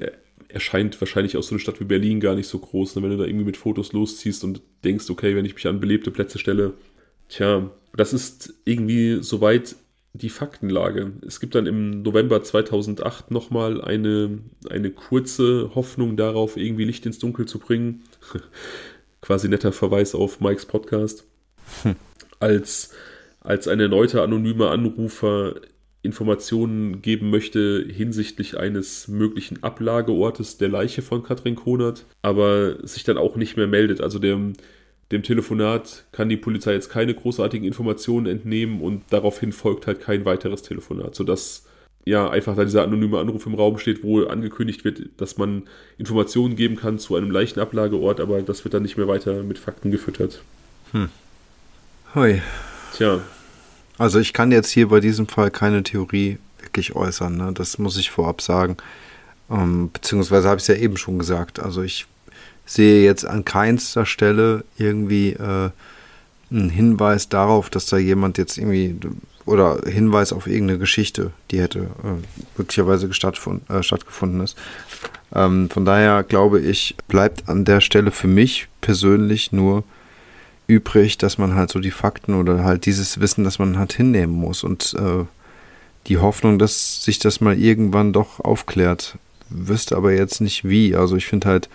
erscheint wahrscheinlich auch so eine Stadt wie Berlin gar nicht so groß, ne? wenn du da irgendwie mit Fotos losziehst und denkst, okay, wenn ich mich an belebte Plätze stelle, tja, das ist irgendwie soweit die Faktenlage. Es gibt dann im November 2008 nochmal eine, eine kurze Hoffnung darauf, irgendwie Licht ins Dunkel zu bringen. Quasi netter Verweis auf Mikes Podcast. Hm. Als, als ein erneuter anonymer Anrufer Informationen geben möchte hinsichtlich eines möglichen Ablageortes der Leiche von Katrin Konert, aber sich dann auch nicht mehr meldet. Also der, dem Telefonat kann die Polizei jetzt keine großartigen Informationen entnehmen und daraufhin folgt halt kein weiteres Telefonat, sodass ja einfach da dieser anonyme Anruf im Raum steht, wo angekündigt wird, dass man Informationen geben kann zu einem leichten Ablageort, aber das wird dann nicht mehr weiter mit Fakten gefüttert. Hm. Hui. Tja. Also ich kann jetzt hier bei diesem Fall keine Theorie wirklich äußern, ne? das muss ich vorab sagen. Ähm, beziehungsweise habe ich es ja eben schon gesagt. Also ich sehe jetzt an keinster Stelle irgendwie äh, einen Hinweis darauf, dass da jemand jetzt irgendwie oder Hinweis auf irgendeine Geschichte, die hätte äh, möglicherweise äh, stattgefunden ist. Ähm, von daher glaube ich, bleibt an der Stelle für mich persönlich nur übrig, dass man halt so die Fakten oder halt dieses Wissen, das man hat, hinnehmen muss und äh, die Hoffnung, dass sich das mal irgendwann doch aufklärt. Wüsste aber jetzt nicht wie. Also ich finde halt,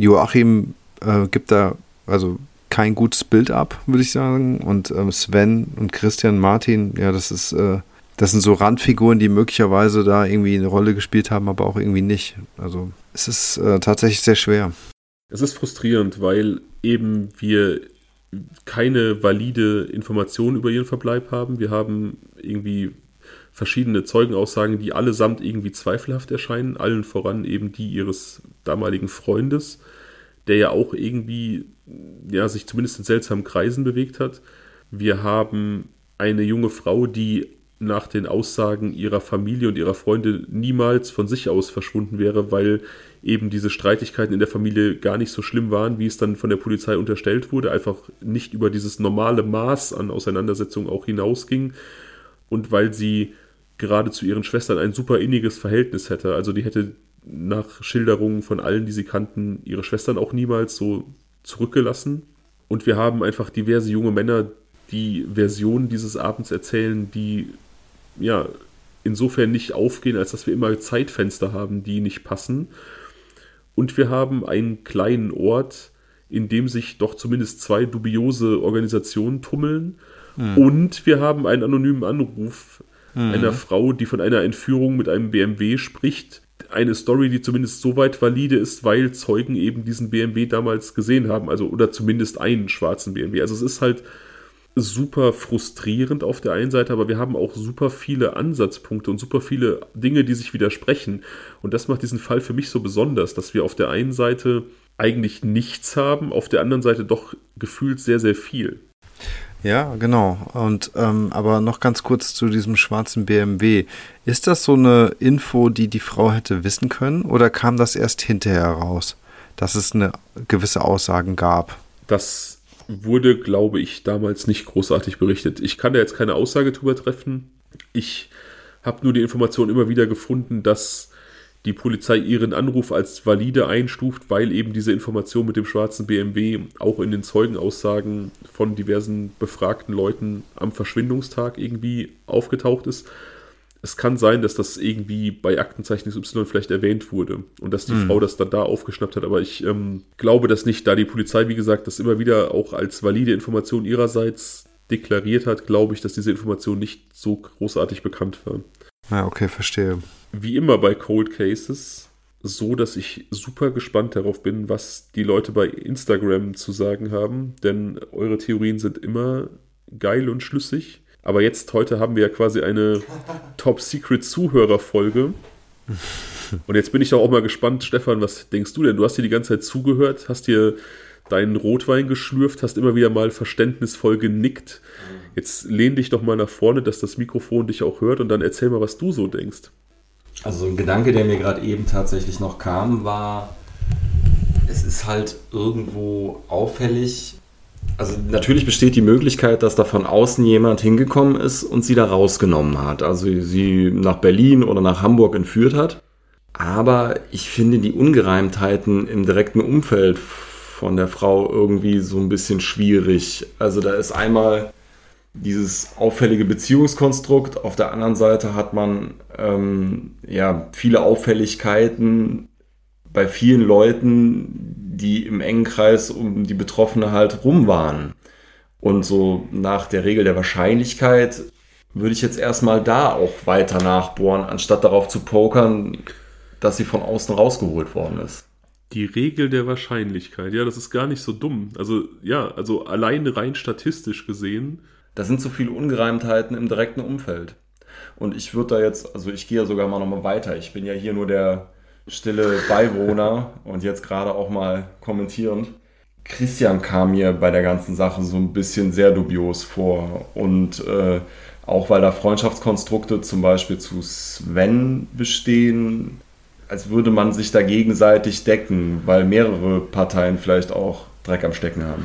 Joachim äh, gibt da also kein gutes Bild ab, würde ich sagen. Und ähm, Sven und Christian Martin, ja, das ist, äh, das sind so Randfiguren, die möglicherweise da irgendwie eine Rolle gespielt haben, aber auch irgendwie nicht. Also es ist äh, tatsächlich sehr schwer. Es ist frustrierend, weil eben wir keine valide Information über ihren Verbleib haben. Wir haben irgendwie verschiedene Zeugenaussagen, die allesamt irgendwie zweifelhaft erscheinen, allen voran eben die ihres damaligen Freundes, der ja auch irgendwie, ja, sich zumindest in seltsamen Kreisen bewegt hat. Wir haben eine junge Frau, die nach den Aussagen ihrer Familie und ihrer Freunde niemals von sich aus verschwunden wäre, weil eben diese Streitigkeiten in der Familie gar nicht so schlimm waren, wie es dann von der Polizei unterstellt wurde, einfach nicht über dieses normale Maß an Auseinandersetzung auch hinausging und weil sie gerade zu ihren Schwestern ein super inniges Verhältnis hätte. Also die hätte nach Schilderungen von allen, die sie kannten, ihre Schwestern auch niemals so zurückgelassen. Und wir haben einfach diverse junge Männer, die Versionen dieses Abends erzählen, die ja insofern nicht aufgehen, als dass wir immer Zeitfenster haben, die nicht passen. Und wir haben einen kleinen Ort, in dem sich doch zumindest zwei dubiose Organisationen tummeln. Mhm. Und wir haben einen anonymen Anruf mhm. einer Frau, die von einer Entführung mit einem BMW spricht. Eine Story, die zumindest so weit valide ist, weil Zeugen eben diesen BMW damals gesehen haben, also oder zumindest einen schwarzen BMW. Also es ist halt super frustrierend auf der einen Seite, aber wir haben auch super viele Ansatzpunkte und super viele Dinge, die sich widersprechen. Und das macht diesen Fall für mich so besonders, dass wir auf der einen Seite eigentlich nichts haben, auf der anderen Seite doch gefühlt sehr, sehr viel. Ja, genau. Und ähm, aber noch ganz kurz zu diesem schwarzen BMW. Ist das so eine Info, die die Frau hätte wissen können, oder kam das erst hinterher raus, dass es eine gewisse Aussagen gab? Das wurde, glaube ich, damals nicht großartig berichtet. Ich kann da jetzt keine Aussage drüber treffen. Ich habe nur die Information immer wieder gefunden, dass die Polizei ihren Anruf als valide einstuft, weil eben diese Information mit dem schwarzen BMW auch in den Zeugenaussagen von diversen befragten Leuten am Verschwindungstag irgendwie aufgetaucht ist es kann sein, dass das irgendwie bei Aktenzeichen XY vielleicht erwähnt wurde und dass die mhm. Frau das dann da aufgeschnappt hat. Aber ich ähm, glaube das nicht, da die Polizei, wie gesagt, das immer wieder auch als valide Information ihrerseits deklariert hat, glaube ich, dass diese Information nicht so großartig bekannt war. Ja, okay, verstehe. Wie immer bei Cold Cases, so dass ich super gespannt darauf bin, was die Leute bei Instagram zu sagen haben, denn eure Theorien sind immer geil und schlüssig. Aber jetzt, heute haben wir ja quasi eine Top-Secret-Zuhörer-Folge. Und jetzt bin ich doch auch mal gespannt, Stefan, was denkst du denn? Du hast hier die ganze Zeit zugehört, hast hier deinen Rotwein geschlürft, hast immer wieder mal verständnisvoll genickt. Jetzt lehn dich doch mal nach vorne, dass das Mikrofon dich auch hört und dann erzähl mal, was du so denkst. Also ein Gedanke, der mir gerade eben tatsächlich noch kam, war, es ist halt irgendwo auffällig, also natürlich besteht die Möglichkeit, dass da von außen jemand hingekommen ist und sie da rausgenommen hat. Also sie nach Berlin oder nach Hamburg entführt hat. Aber ich finde die Ungereimtheiten im direkten Umfeld von der Frau irgendwie so ein bisschen schwierig. Also da ist einmal dieses auffällige Beziehungskonstrukt, auf der anderen Seite hat man ähm, ja viele Auffälligkeiten bei vielen Leuten, die im engen Kreis um die Betroffene halt rum waren. Und so nach der Regel der Wahrscheinlichkeit würde ich jetzt erstmal da auch weiter nachbohren, anstatt darauf zu pokern, dass sie von außen rausgeholt worden ist. Die Regel der Wahrscheinlichkeit, ja, das ist gar nicht so dumm. Also, ja, also alleine rein statistisch gesehen. Da sind so viele Ungereimtheiten im direkten Umfeld. Und ich würde da jetzt, also ich gehe ja sogar mal nochmal weiter. Ich bin ja hier nur der, stille Beiwohner und jetzt gerade auch mal kommentierend. Christian kam mir bei der ganzen Sache so ein bisschen sehr dubios vor und äh, auch weil da Freundschaftskonstrukte zum Beispiel zu Sven bestehen, als würde man sich da gegenseitig decken, weil mehrere Parteien vielleicht auch Dreck am Stecken haben.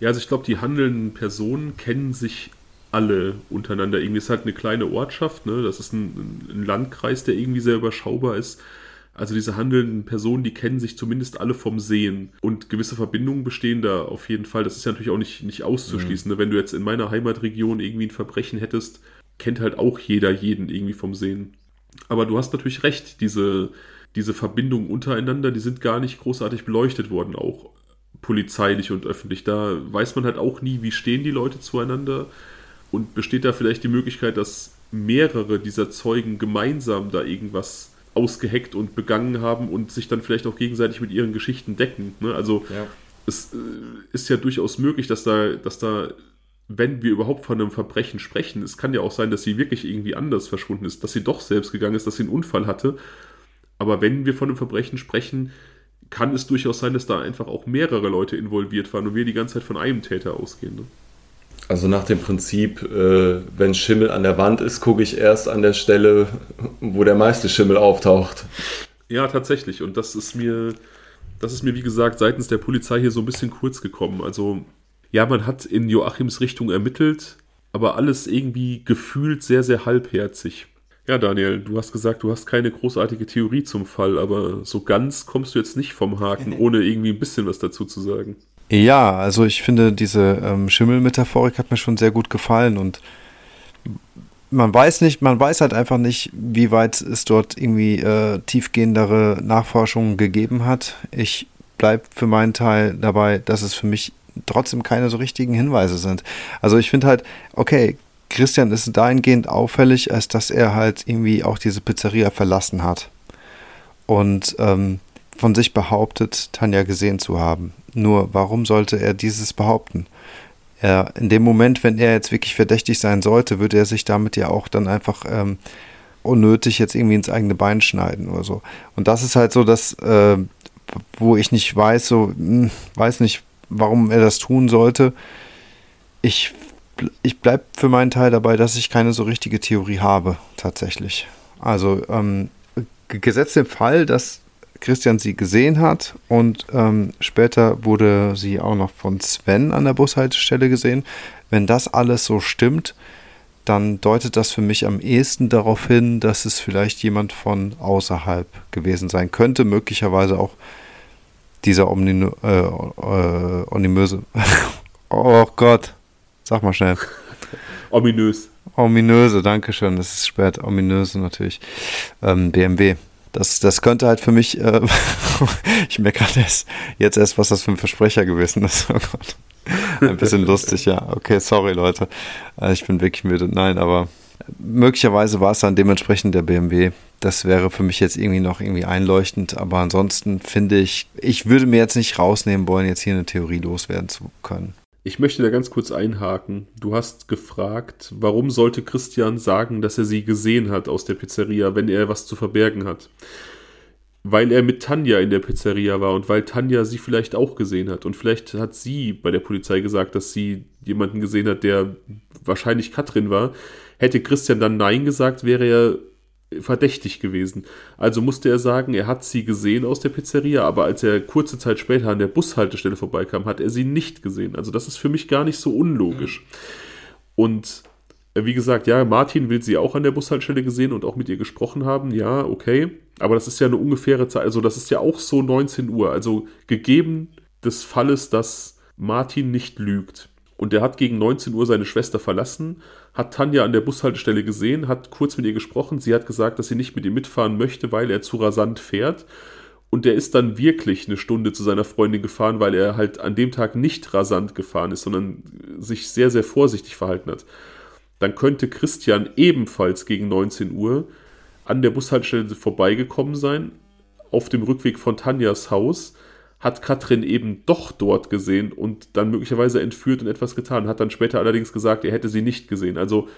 Ja, also ich glaube, die handelnden Personen kennen sich alle untereinander. Irgendwie ist halt eine kleine Ortschaft, ne? Das ist ein, ein Landkreis, der irgendwie sehr überschaubar ist. Also diese handelnden Personen, die kennen sich zumindest alle vom Sehen. Und gewisse Verbindungen bestehen da auf jeden Fall. Das ist ja natürlich auch nicht, nicht auszuschließen. Mhm. Wenn du jetzt in meiner Heimatregion irgendwie ein Verbrechen hättest, kennt halt auch jeder jeden irgendwie vom Sehen. Aber du hast natürlich recht, diese, diese Verbindungen untereinander, die sind gar nicht großartig beleuchtet worden, auch polizeilich und öffentlich. Da weiß man halt auch nie, wie stehen die Leute zueinander. Und besteht da vielleicht die Möglichkeit, dass mehrere dieser Zeugen gemeinsam da irgendwas ausgeheckt und begangen haben und sich dann vielleicht auch gegenseitig mit ihren Geschichten decken. Ne? Also ja. es äh, ist ja durchaus möglich, dass da, dass da, wenn wir überhaupt von einem Verbrechen sprechen, es kann ja auch sein, dass sie wirklich irgendwie anders verschwunden ist, dass sie doch selbst gegangen ist, dass sie einen Unfall hatte. Aber wenn wir von einem Verbrechen sprechen, kann es durchaus sein, dass da einfach auch mehrere Leute involviert waren und wir die ganze Zeit von einem Täter ausgehen. Ne? Also nach dem Prinzip, äh, wenn Schimmel an der Wand ist, gucke ich erst an der Stelle, wo der meiste Schimmel auftaucht. Ja, tatsächlich. Und das ist mir, das ist mir, wie gesagt, seitens der Polizei hier so ein bisschen kurz gekommen. Also, ja, man hat in Joachims Richtung ermittelt, aber alles irgendwie gefühlt sehr, sehr halbherzig. Ja, Daniel, du hast gesagt, du hast keine großartige Theorie zum Fall, aber so ganz kommst du jetzt nicht vom Haken, ohne irgendwie ein bisschen was dazu zu sagen. Ja, also ich finde, diese ähm, Schimmelmetaphorik hat mir schon sehr gut gefallen und man weiß nicht, man weiß halt einfach nicht, wie weit es dort irgendwie äh, tiefgehendere Nachforschungen gegeben hat. Ich bleibe für meinen Teil dabei, dass es für mich trotzdem keine so richtigen Hinweise sind. Also ich finde halt, okay, Christian ist dahingehend auffällig, als dass er halt irgendwie auch diese Pizzeria verlassen hat. Und ähm, von sich behauptet, Tanja gesehen zu haben. Nur warum sollte er dieses behaupten? Er, in dem Moment, wenn er jetzt wirklich verdächtig sein sollte, würde er sich damit ja auch dann einfach ähm, unnötig jetzt irgendwie ins eigene Bein schneiden oder so. Und das ist halt so, dass, äh, wo ich nicht weiß, so, mh, hm, weiß nicht, warum er das tun sollte. Ich, ich bleibe für meinen Teil dabei, dass ich keine so richtige Theorie habe, tatsächlich. Also, ähm, gesetzt im Fall, dass Christian sie gesehen hat und ähm, später wurde sie auch noch von Sven an der Bushaltestelle gesehen. Wenn das alles so stimmt, dann deutet das für mich am ehesten darauf hin, dass es vielleicht jemand von außerhalb gewesen sein könnte, möglicherweise auch dieser Omni äh, äh, ominöse. oh Gott, sag mal schnell. Ominös. Ominöse, danke schön. Das ist spät. Ominöse natürlich. Ähm, BMW. Das, das könnte halt für mich, äh, ich merke gerade jetzt erst, was das für ein Versprecher gewesen ist. Oh Gott. Ein bisschen lustig, ja. Okay, sorry Leute. Äh, ich bin wirklich müde. Nein, aber möglicherweise war es dann dementsprechend der BMW. Das wäre für mich jetzt irgendwie noch irgendwie einleuchtend, aber ansonsten finde ich, ich würde mir jetzt nicht rausnehmen wollen, jetzt hier eine Theorie loswerden zu können. Ich möchte da ganz kurz einhaken. Du hast gefragt, warum sollte Christian sagen, dass er sie gesehen hat aus der Pizzeria, wenn er was zu verbergen hat? Weil er mit Tanja in der Pizzeria war und weil Tanja sie vielleicht auch gesehen hat. Und vielleicht hat sie bei der Polizei gesagt, dass sie jemanden gesehen hat, der wahrscheinlich Katrin war. Hätte Christian dann Nein gesagt, wäre er verdächtig gewesen. Also musste er sagen, er hat sie gesehen aus der Pizzeria, aber als er kurze Zeit später an der Bushaltestelle vorbeikam, hat er sie nicht gesehen. Also das ist für mich gar nicht so unlogisch. Mhm. Und äh, wie gesagt, ja, Martin will sie auch an der Bushaltestelle gesehen und auch mit ihr gesprochen haben. Ja, okay. Aber das ist ja eine ungefähre Zeit. Also das ist ja auch so 19 Uhr. Also gegeben des Falles, dass Martin nicht lügt. Und er hat gegen 19 Uhr seine Schwester verlassen hat Tanja an der Bushaltestelle gesehen, hat kurz mit ihr gesprochen. Sie hat gesagt, dass sie nicht mit ihm mitfahren möchte, weil er zu rasant fährt. Und der ist dann wirklich eine Stunde zu seiner Freundin gefahren, weil er halt an dem Tag nicht rasant gefahren ist, sondern sich sehr, sehr vorsichtig verhalten hat. Dann könnte Christian ebenfalls gegen 19 Uhr an der Bushaltestelle vorbeigekommen sein, auf dem Rückweg von Tanjas Haus hat Katrin eben doch dort gesehen und dann möglicherweise entführt und etwas getan, hat dann später allerdings gesagt, er hätte sie nicht gesehen. Also,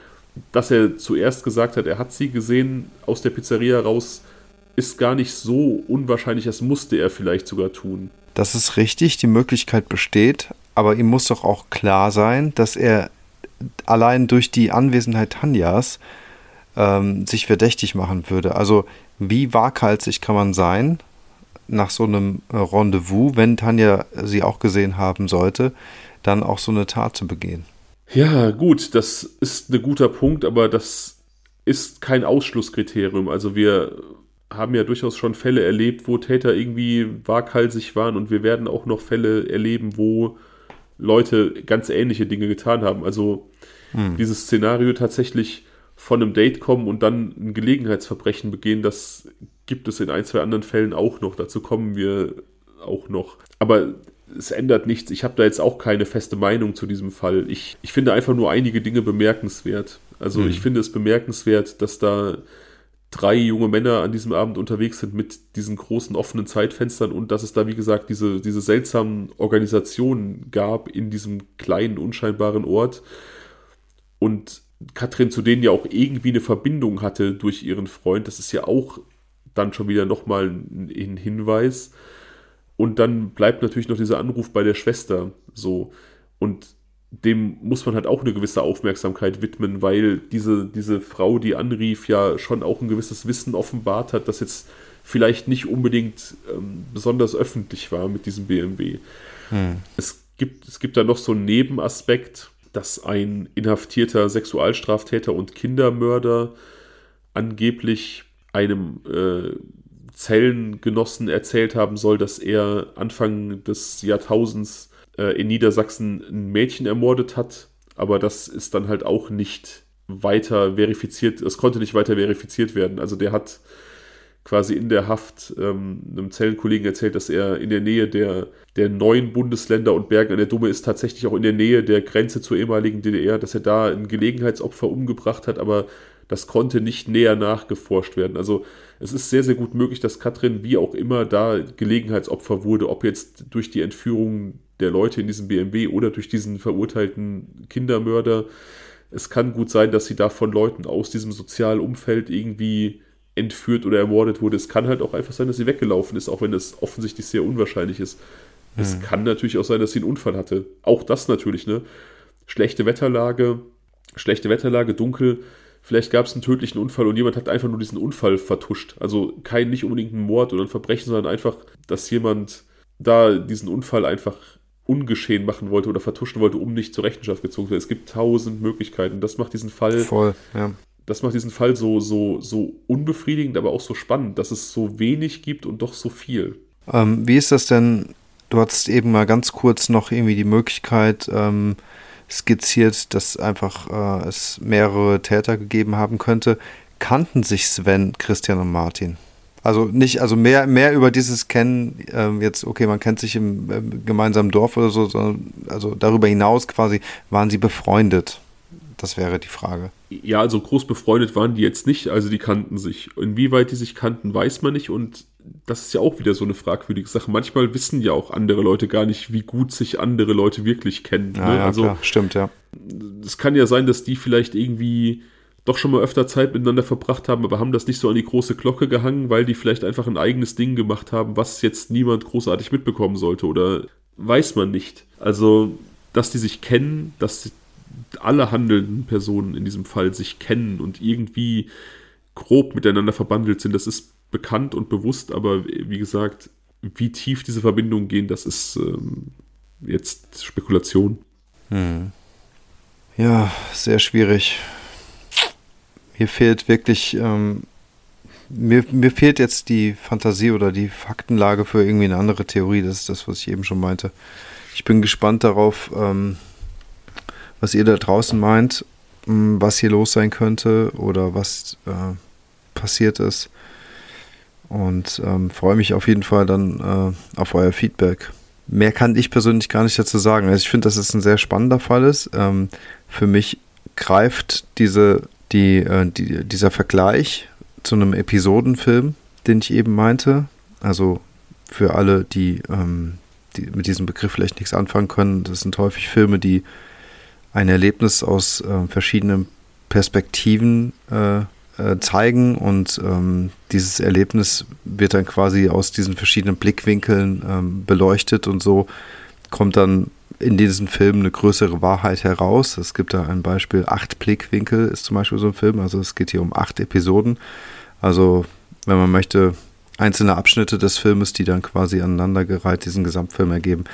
dass er zuerst gesagt hat, er hat sie gesehen aus der Pizzeria raus, ist gar nicht so unwahrscheinlich, das musste er vielleicht sogar tun. Das ist richtig, die Möglichkeit besteht, aber ihm muss doch auch klar sein, dass er allein durch die Anwesenheit Tanjas ähm, sich verdächtig machen würde. Also wie waghalsig kann man sein, nach so einem äh, Rendezvous, wenn Tanja sie auch gesehen haben sollte, dann auch so eine Tat zu begehen. Ja, gut, das ist ein guter Punkt, aber das ist kein Ausschlusskriterium. Also wir haben ja durchaus schon Fälle erlebt, wo Täter irgendwie waghalsig waren und wir werden auch noch Fälle erleben, wo Leute ganz ähnliche Dinge getan haben. Also hm. dieses Szenario tatsächlich von einem Date kommen und dann ein Gelegenheitsverbrechen begehen, das gibt es in ein, zwei anderen Fällen auch noch. Dazu kommen wir auch noch. Aber es ändert nichts. Ich habe da jetzt auch keine feste Meinung zu diesem Fall. Ich, ich finde einfach nur einige Dinge bemerkenswert. Also mhm. ich finde es bemerkenswert, dass da drei junge Männer an diesem Abend unterwegs sind mit diesen großen offenen Zeitfenstern und dass es da, wie gesagt, diese, diese seltsamen Organisationen gab in diesem kleinen, unscheinbaren Ort. Und Katrin zu denen ja auch irgendwie eine Verbindung hatte durch ihren Freund. Das ist ja auch dann schon wieder nochmal ein Hinweis. Und dann bleibt natürlich noch dieser Anruf bei der Schwester so. Und dem muss man halt auch eine gewisse Aufmerksamkeit widmen, weil diese, diese Frau, die anrief, ja schon auch ein gewisses Wissen offenbart hat, das jetzt vielleicht nicht unbedingt ähm, besonders öffentlich war mit diesem BMW. Hm. Es, gibt, es gibt da noch so einen Nebenaspekt, dass ein inhaftierter Sexualstraftäter und Kindermörder angeblich einem äh, Zellengenossen erzählt haben soll, dass er Anfang des Jahrtausends äh, in Niedersachsen ein Mädchen ermordet hat, aber das ist dann halt auch nicht weiter verifiziert, es konnte nicht weiter verifiziert werden. Also der hat quasi in der Haft ähm, einem Zellenkollegen erzählt, dass er in der Nähe der, der neuen Bundesländer und Bergen an der Dumme ist, tatsächlich auch in der Nähe der Grenze zur ehemaligen DDR, dass er da ein Gelegenheitsopfer umgebracht hat, aber das konnte nicht näher nachgeforscht werden. Also es ist sehr, sehr gut möglich, dass Katrin wie auch immer da Gelegenheitsopfer wurde, ob jetzt durch die Entführung der Leute in diesem BMW oder durch diesen verurteilten Kindermörder. Es kann gut sein, dass sie da von Leuten aus diesem sozialen Umfeld irgendwie entführt oder ermordet wurde. Es kann halt auch einfach sein, dass sie weggelaufen ist, auch wenn es offensichtlich sehr unwahrscheinlich ist. Hm. Es kann natürlich auch sein, dass sie einen Unfall hatte. Auch das natürlich, ne? Schlechte Wetterlage, schlechte Wetterlage, dunkel. Vielleicht gab es einen tödlichen Unfall und jemand hat einfach nur diesen Unfall vertuscht. Also kein nicht unbedingt ein Mord oder ein Verbrechen, sondern einfach, dass jemand da diesen Unfall einfach ungeschehen machen wollte oder vertuschen wollte, um nicht zur Rechenschaft gezogen zu werden. Es gibt tausend Möglichkeiten. Das macht diesen Fall. Voll, ja. Das macht diesen Fall so, so, so unbefriedigend, aber auch so spannend, dass es so wenig gibt und doch so viel. Ähm, wie ist das denn? Du hattest eben mal ganz kurz noch irgendwie die Möglichkeit ähm, skizziert, dass einfach äh, es mehrere Täter gegeben haben könnte. Kannten sich Sven, Christian und Martin? Also nicht, also mehr, mehr über dieses Kennen, ähm, jetzt, okay, man kennt sich im äh, gemeinsamen Dorf oder so, sondern also darüber hinaus quasi, waren sie befreundet? Das wäre die Frage. Ja, also groß befreundet waren die jetzt nicht, also die kannten sich. Inwieweit die sich kannten, weiß man nicht und das ist ja auch wieder so eine fragwürdige Sache. Manchmal wissen ja auch andere Leute gar nicht, wie gut sich andere Leute wirklich kennen. Ja, ne? ja also, klar. stimmt, ja. Es kann ja sein, dass die vielleicht irgendwie doch schon mal öfter Zeit miteinander verbracht haben, aber haben das nicht so an die große Glocke gehangen, weil die vielleicht einfach ein eigenes Ding gemacht haben, was jetzt niemand großartig mitbekommen sollte oder weiß man nicht. Also, dass die sich kennen, dass alle handelnden Personen in diesem Fall sich kennen und irgendwie grob miteinander verbandelt sind, das ist bekannt und bewusst, aber wie gesagt, wie tief diese Verbindungen gehen, das ist ähm, jetzt Spekulation. Hm. Ja, sehr schwierig mir fehlt wirklich, ähm, mir, mir fehlt jetzt die Fantasie oder die Faktenlage für irgendwie eine andere Theorie. Das ist das, was ich eben schon meinte. Ich bin gespannt darauf, ähm, was ihr da draußen meint, ähm, was hier los sein könnte oder was äh, passiert ist. Und ähm, freue mich auf jeden Fall dann äh, auf euer Feedback. Mehr kann ich persönlich gar nicht dazu sagen. Also ich finde, dass es ein sehr spannender Fall ist. Ähm, für mich greift diese die, äh, die, dieser Vergleich zu einem Episodenfilm, den ich eben meinte, also für alle, die, ähm, die mit diesem Begriff vielleicht nichts anfangen können, das sind häufig Filme, die ein Erlebnis aus äh, verschiedenen Perspektiven äh, äh, zeigen und ähm, dieses Erlebnis wird dann quasi aus diesen verschiedenen Blickwinkeln ähm, beleuchtet und so kommt dann in diesen Filmen eine größere Wahrheit heraus. Es gibt da ein Beispiel, acht Blickwinkel ist zum Beispiel so ein Film, also es geht hier um acht Episoden. Also, wenn man möchte, einzelne Abschnitte des Filmes, die dann quasi aneinandergereiht diesen Gesamtfilm ergeben.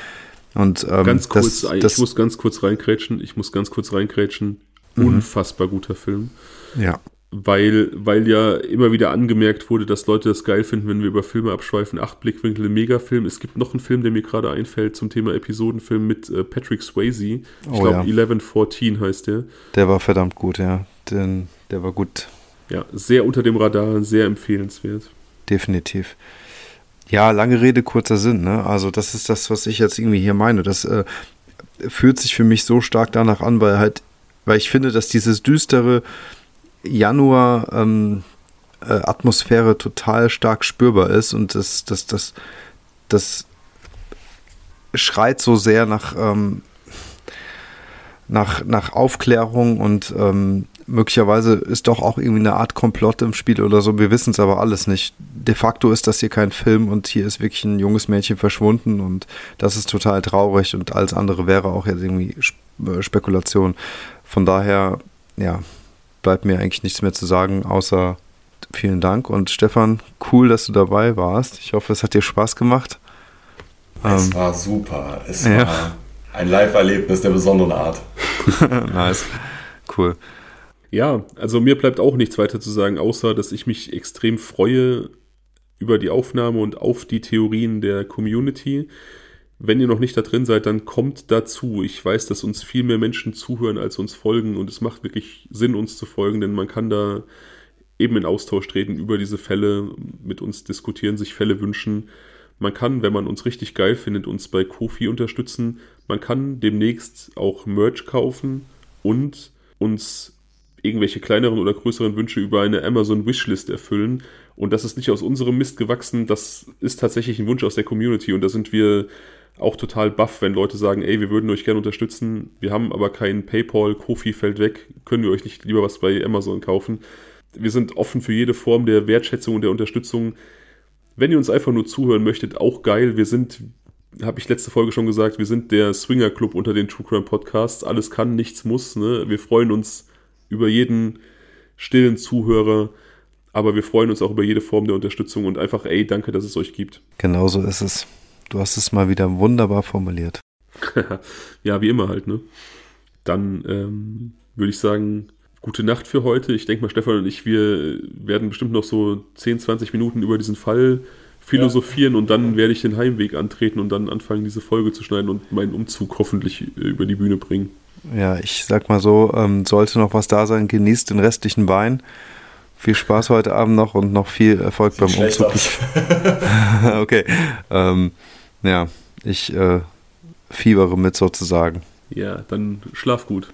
Und ähm, ganz kurz, das, das, ich muss ganz kurz reinkrätschen, ich muss ganz kurz reinkrätschen. Mhm. Unfassbar guter Film. Ja weil, weil ja immer wieder angemerkt wurde, dass Leute das geil finden, wenn wir über Filme abschweifen. Acht Blickwinkel Megafilm. Es gibt noch einen Film, der mir gerade einfällt zum Thema Episodenfilm mit äh, Patrick Swayze. Ich oh, glaube, ja. 1114 heißt der. Der war verdammt gut, ja. Den, der war gut. Ja, sehr unter dem Radar, sehr empfehlenswert. Definitiv. Ja, lange Rede, kurzer Sinn. Ne? Also, das ist das, was ich jetzt irgendwie hier meine. Das äh, fühlt sich für mich so stark danach an, weil halt, weil ich finde, dass dieses düstere Januar ähm, äh, Atmosphäre total stark spürbar ist und das, das, das, das schreit so sehr nach, ähm, nach, nach Aufklärung und ähm, möglicherweise ist doch auch irgendwie eine Art Komplott im Spiel oder so. Wir wissen es aber alles nicht. De facto ist das hier kein Film und hier ist wirklich ein junges Mädchen verschwunden und das ist total traurig und alles andere wäre auch jetzt irgendwie äh, Spekulation. Von daher, ja, bleibt mir eigentlich nichts mehr zu sagen, außer vielen Dank. Und Stefan, cool, dass du dabei warst. Ich hoffe, es hat dir Spaß gemacht. Es ähm, war super. Es ja. war ein Live-Erlebnis der besonderen Art. nice. Cool. Ja, also mir bleibt auch nichts weiter zu sagen, außer dass ich mich extrem freue über die Aufnahme und auf die Theorien der Community. Wenn ihr noch nicht da drin seid, dann kommt dazu. Ich weiß, dass uns viel mehr Menschen zuhören, als uns folgen und es macht wirklich Sinn, uns zu folgen, denn man kann da eben in Austausch treten über diese Fälle, mit uns diskutieren, sich Fälle wünschen. Man kann, wenn man uns richtig geil findet, uns bei Kofi unterstützen. Man kann demnächst auch Merch kaufen und uns irgendwelche kleineren oder größeren Wünsche über eine Amazon Wishlist erfüllen. Und das ist nicht aus unserem Mist gewachsen, das ist tatsächlich ein Wunsch aus der Community. Und da sind wir auch total baff, wenn Leute sagen, ey, wir würden euch gerne unterstützen, wir haben aber keinen PayPal, Kofi fällt weg, können wir euch nicht lieber was bei Amazon kaufen. Wir sind offen für jede Form der Wertschätzung und der Unterstützung. Wenn ihr uns einfach nur zuhören möchtet, auch geil. Wir sind, habe ich letzte Folge schon gesagt, wir sind der Swinger Club unter den True Crime Podcasts. Alles kann, nichts muss. Ne? Wir freuen uns über jeden stillen Zuhörer, aber wir freuen uns auch über jede Form der Unterstützung und einfach, ey, danke, dass es euch gibt. Genauso ist es. Du hast es mal wieder wunderbar formuliert. ja, wie immer halt, ne? Dann ähm, würde ich sagen, gute Nacht für heute. Ich denke mal, Stefan und ich, wir werden bestimmt noch so 10, 20 Minuten über diesen Fall philosophieren ja. und dann werde ich den Heimweg antreten und dann anfangen, diese Folge zu schneiden und meinen Umzug hoffentlich äh, über die Bühne bringen. Ja, ich sag mal so, ähm, sollte noch was da sein, genießt den restlichen Wein. Viel Spaß heute Abend noch und noch viel Erfolg Sieht beim Umzug. okay. Ähm, ja, ich äh, fiebere mit sozusagen. Ja, dann schlaf gut.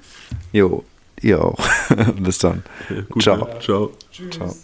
Jo, ihr auch. Bis dann. Gut, Ciao. Ciao. Tschüss. Ciao.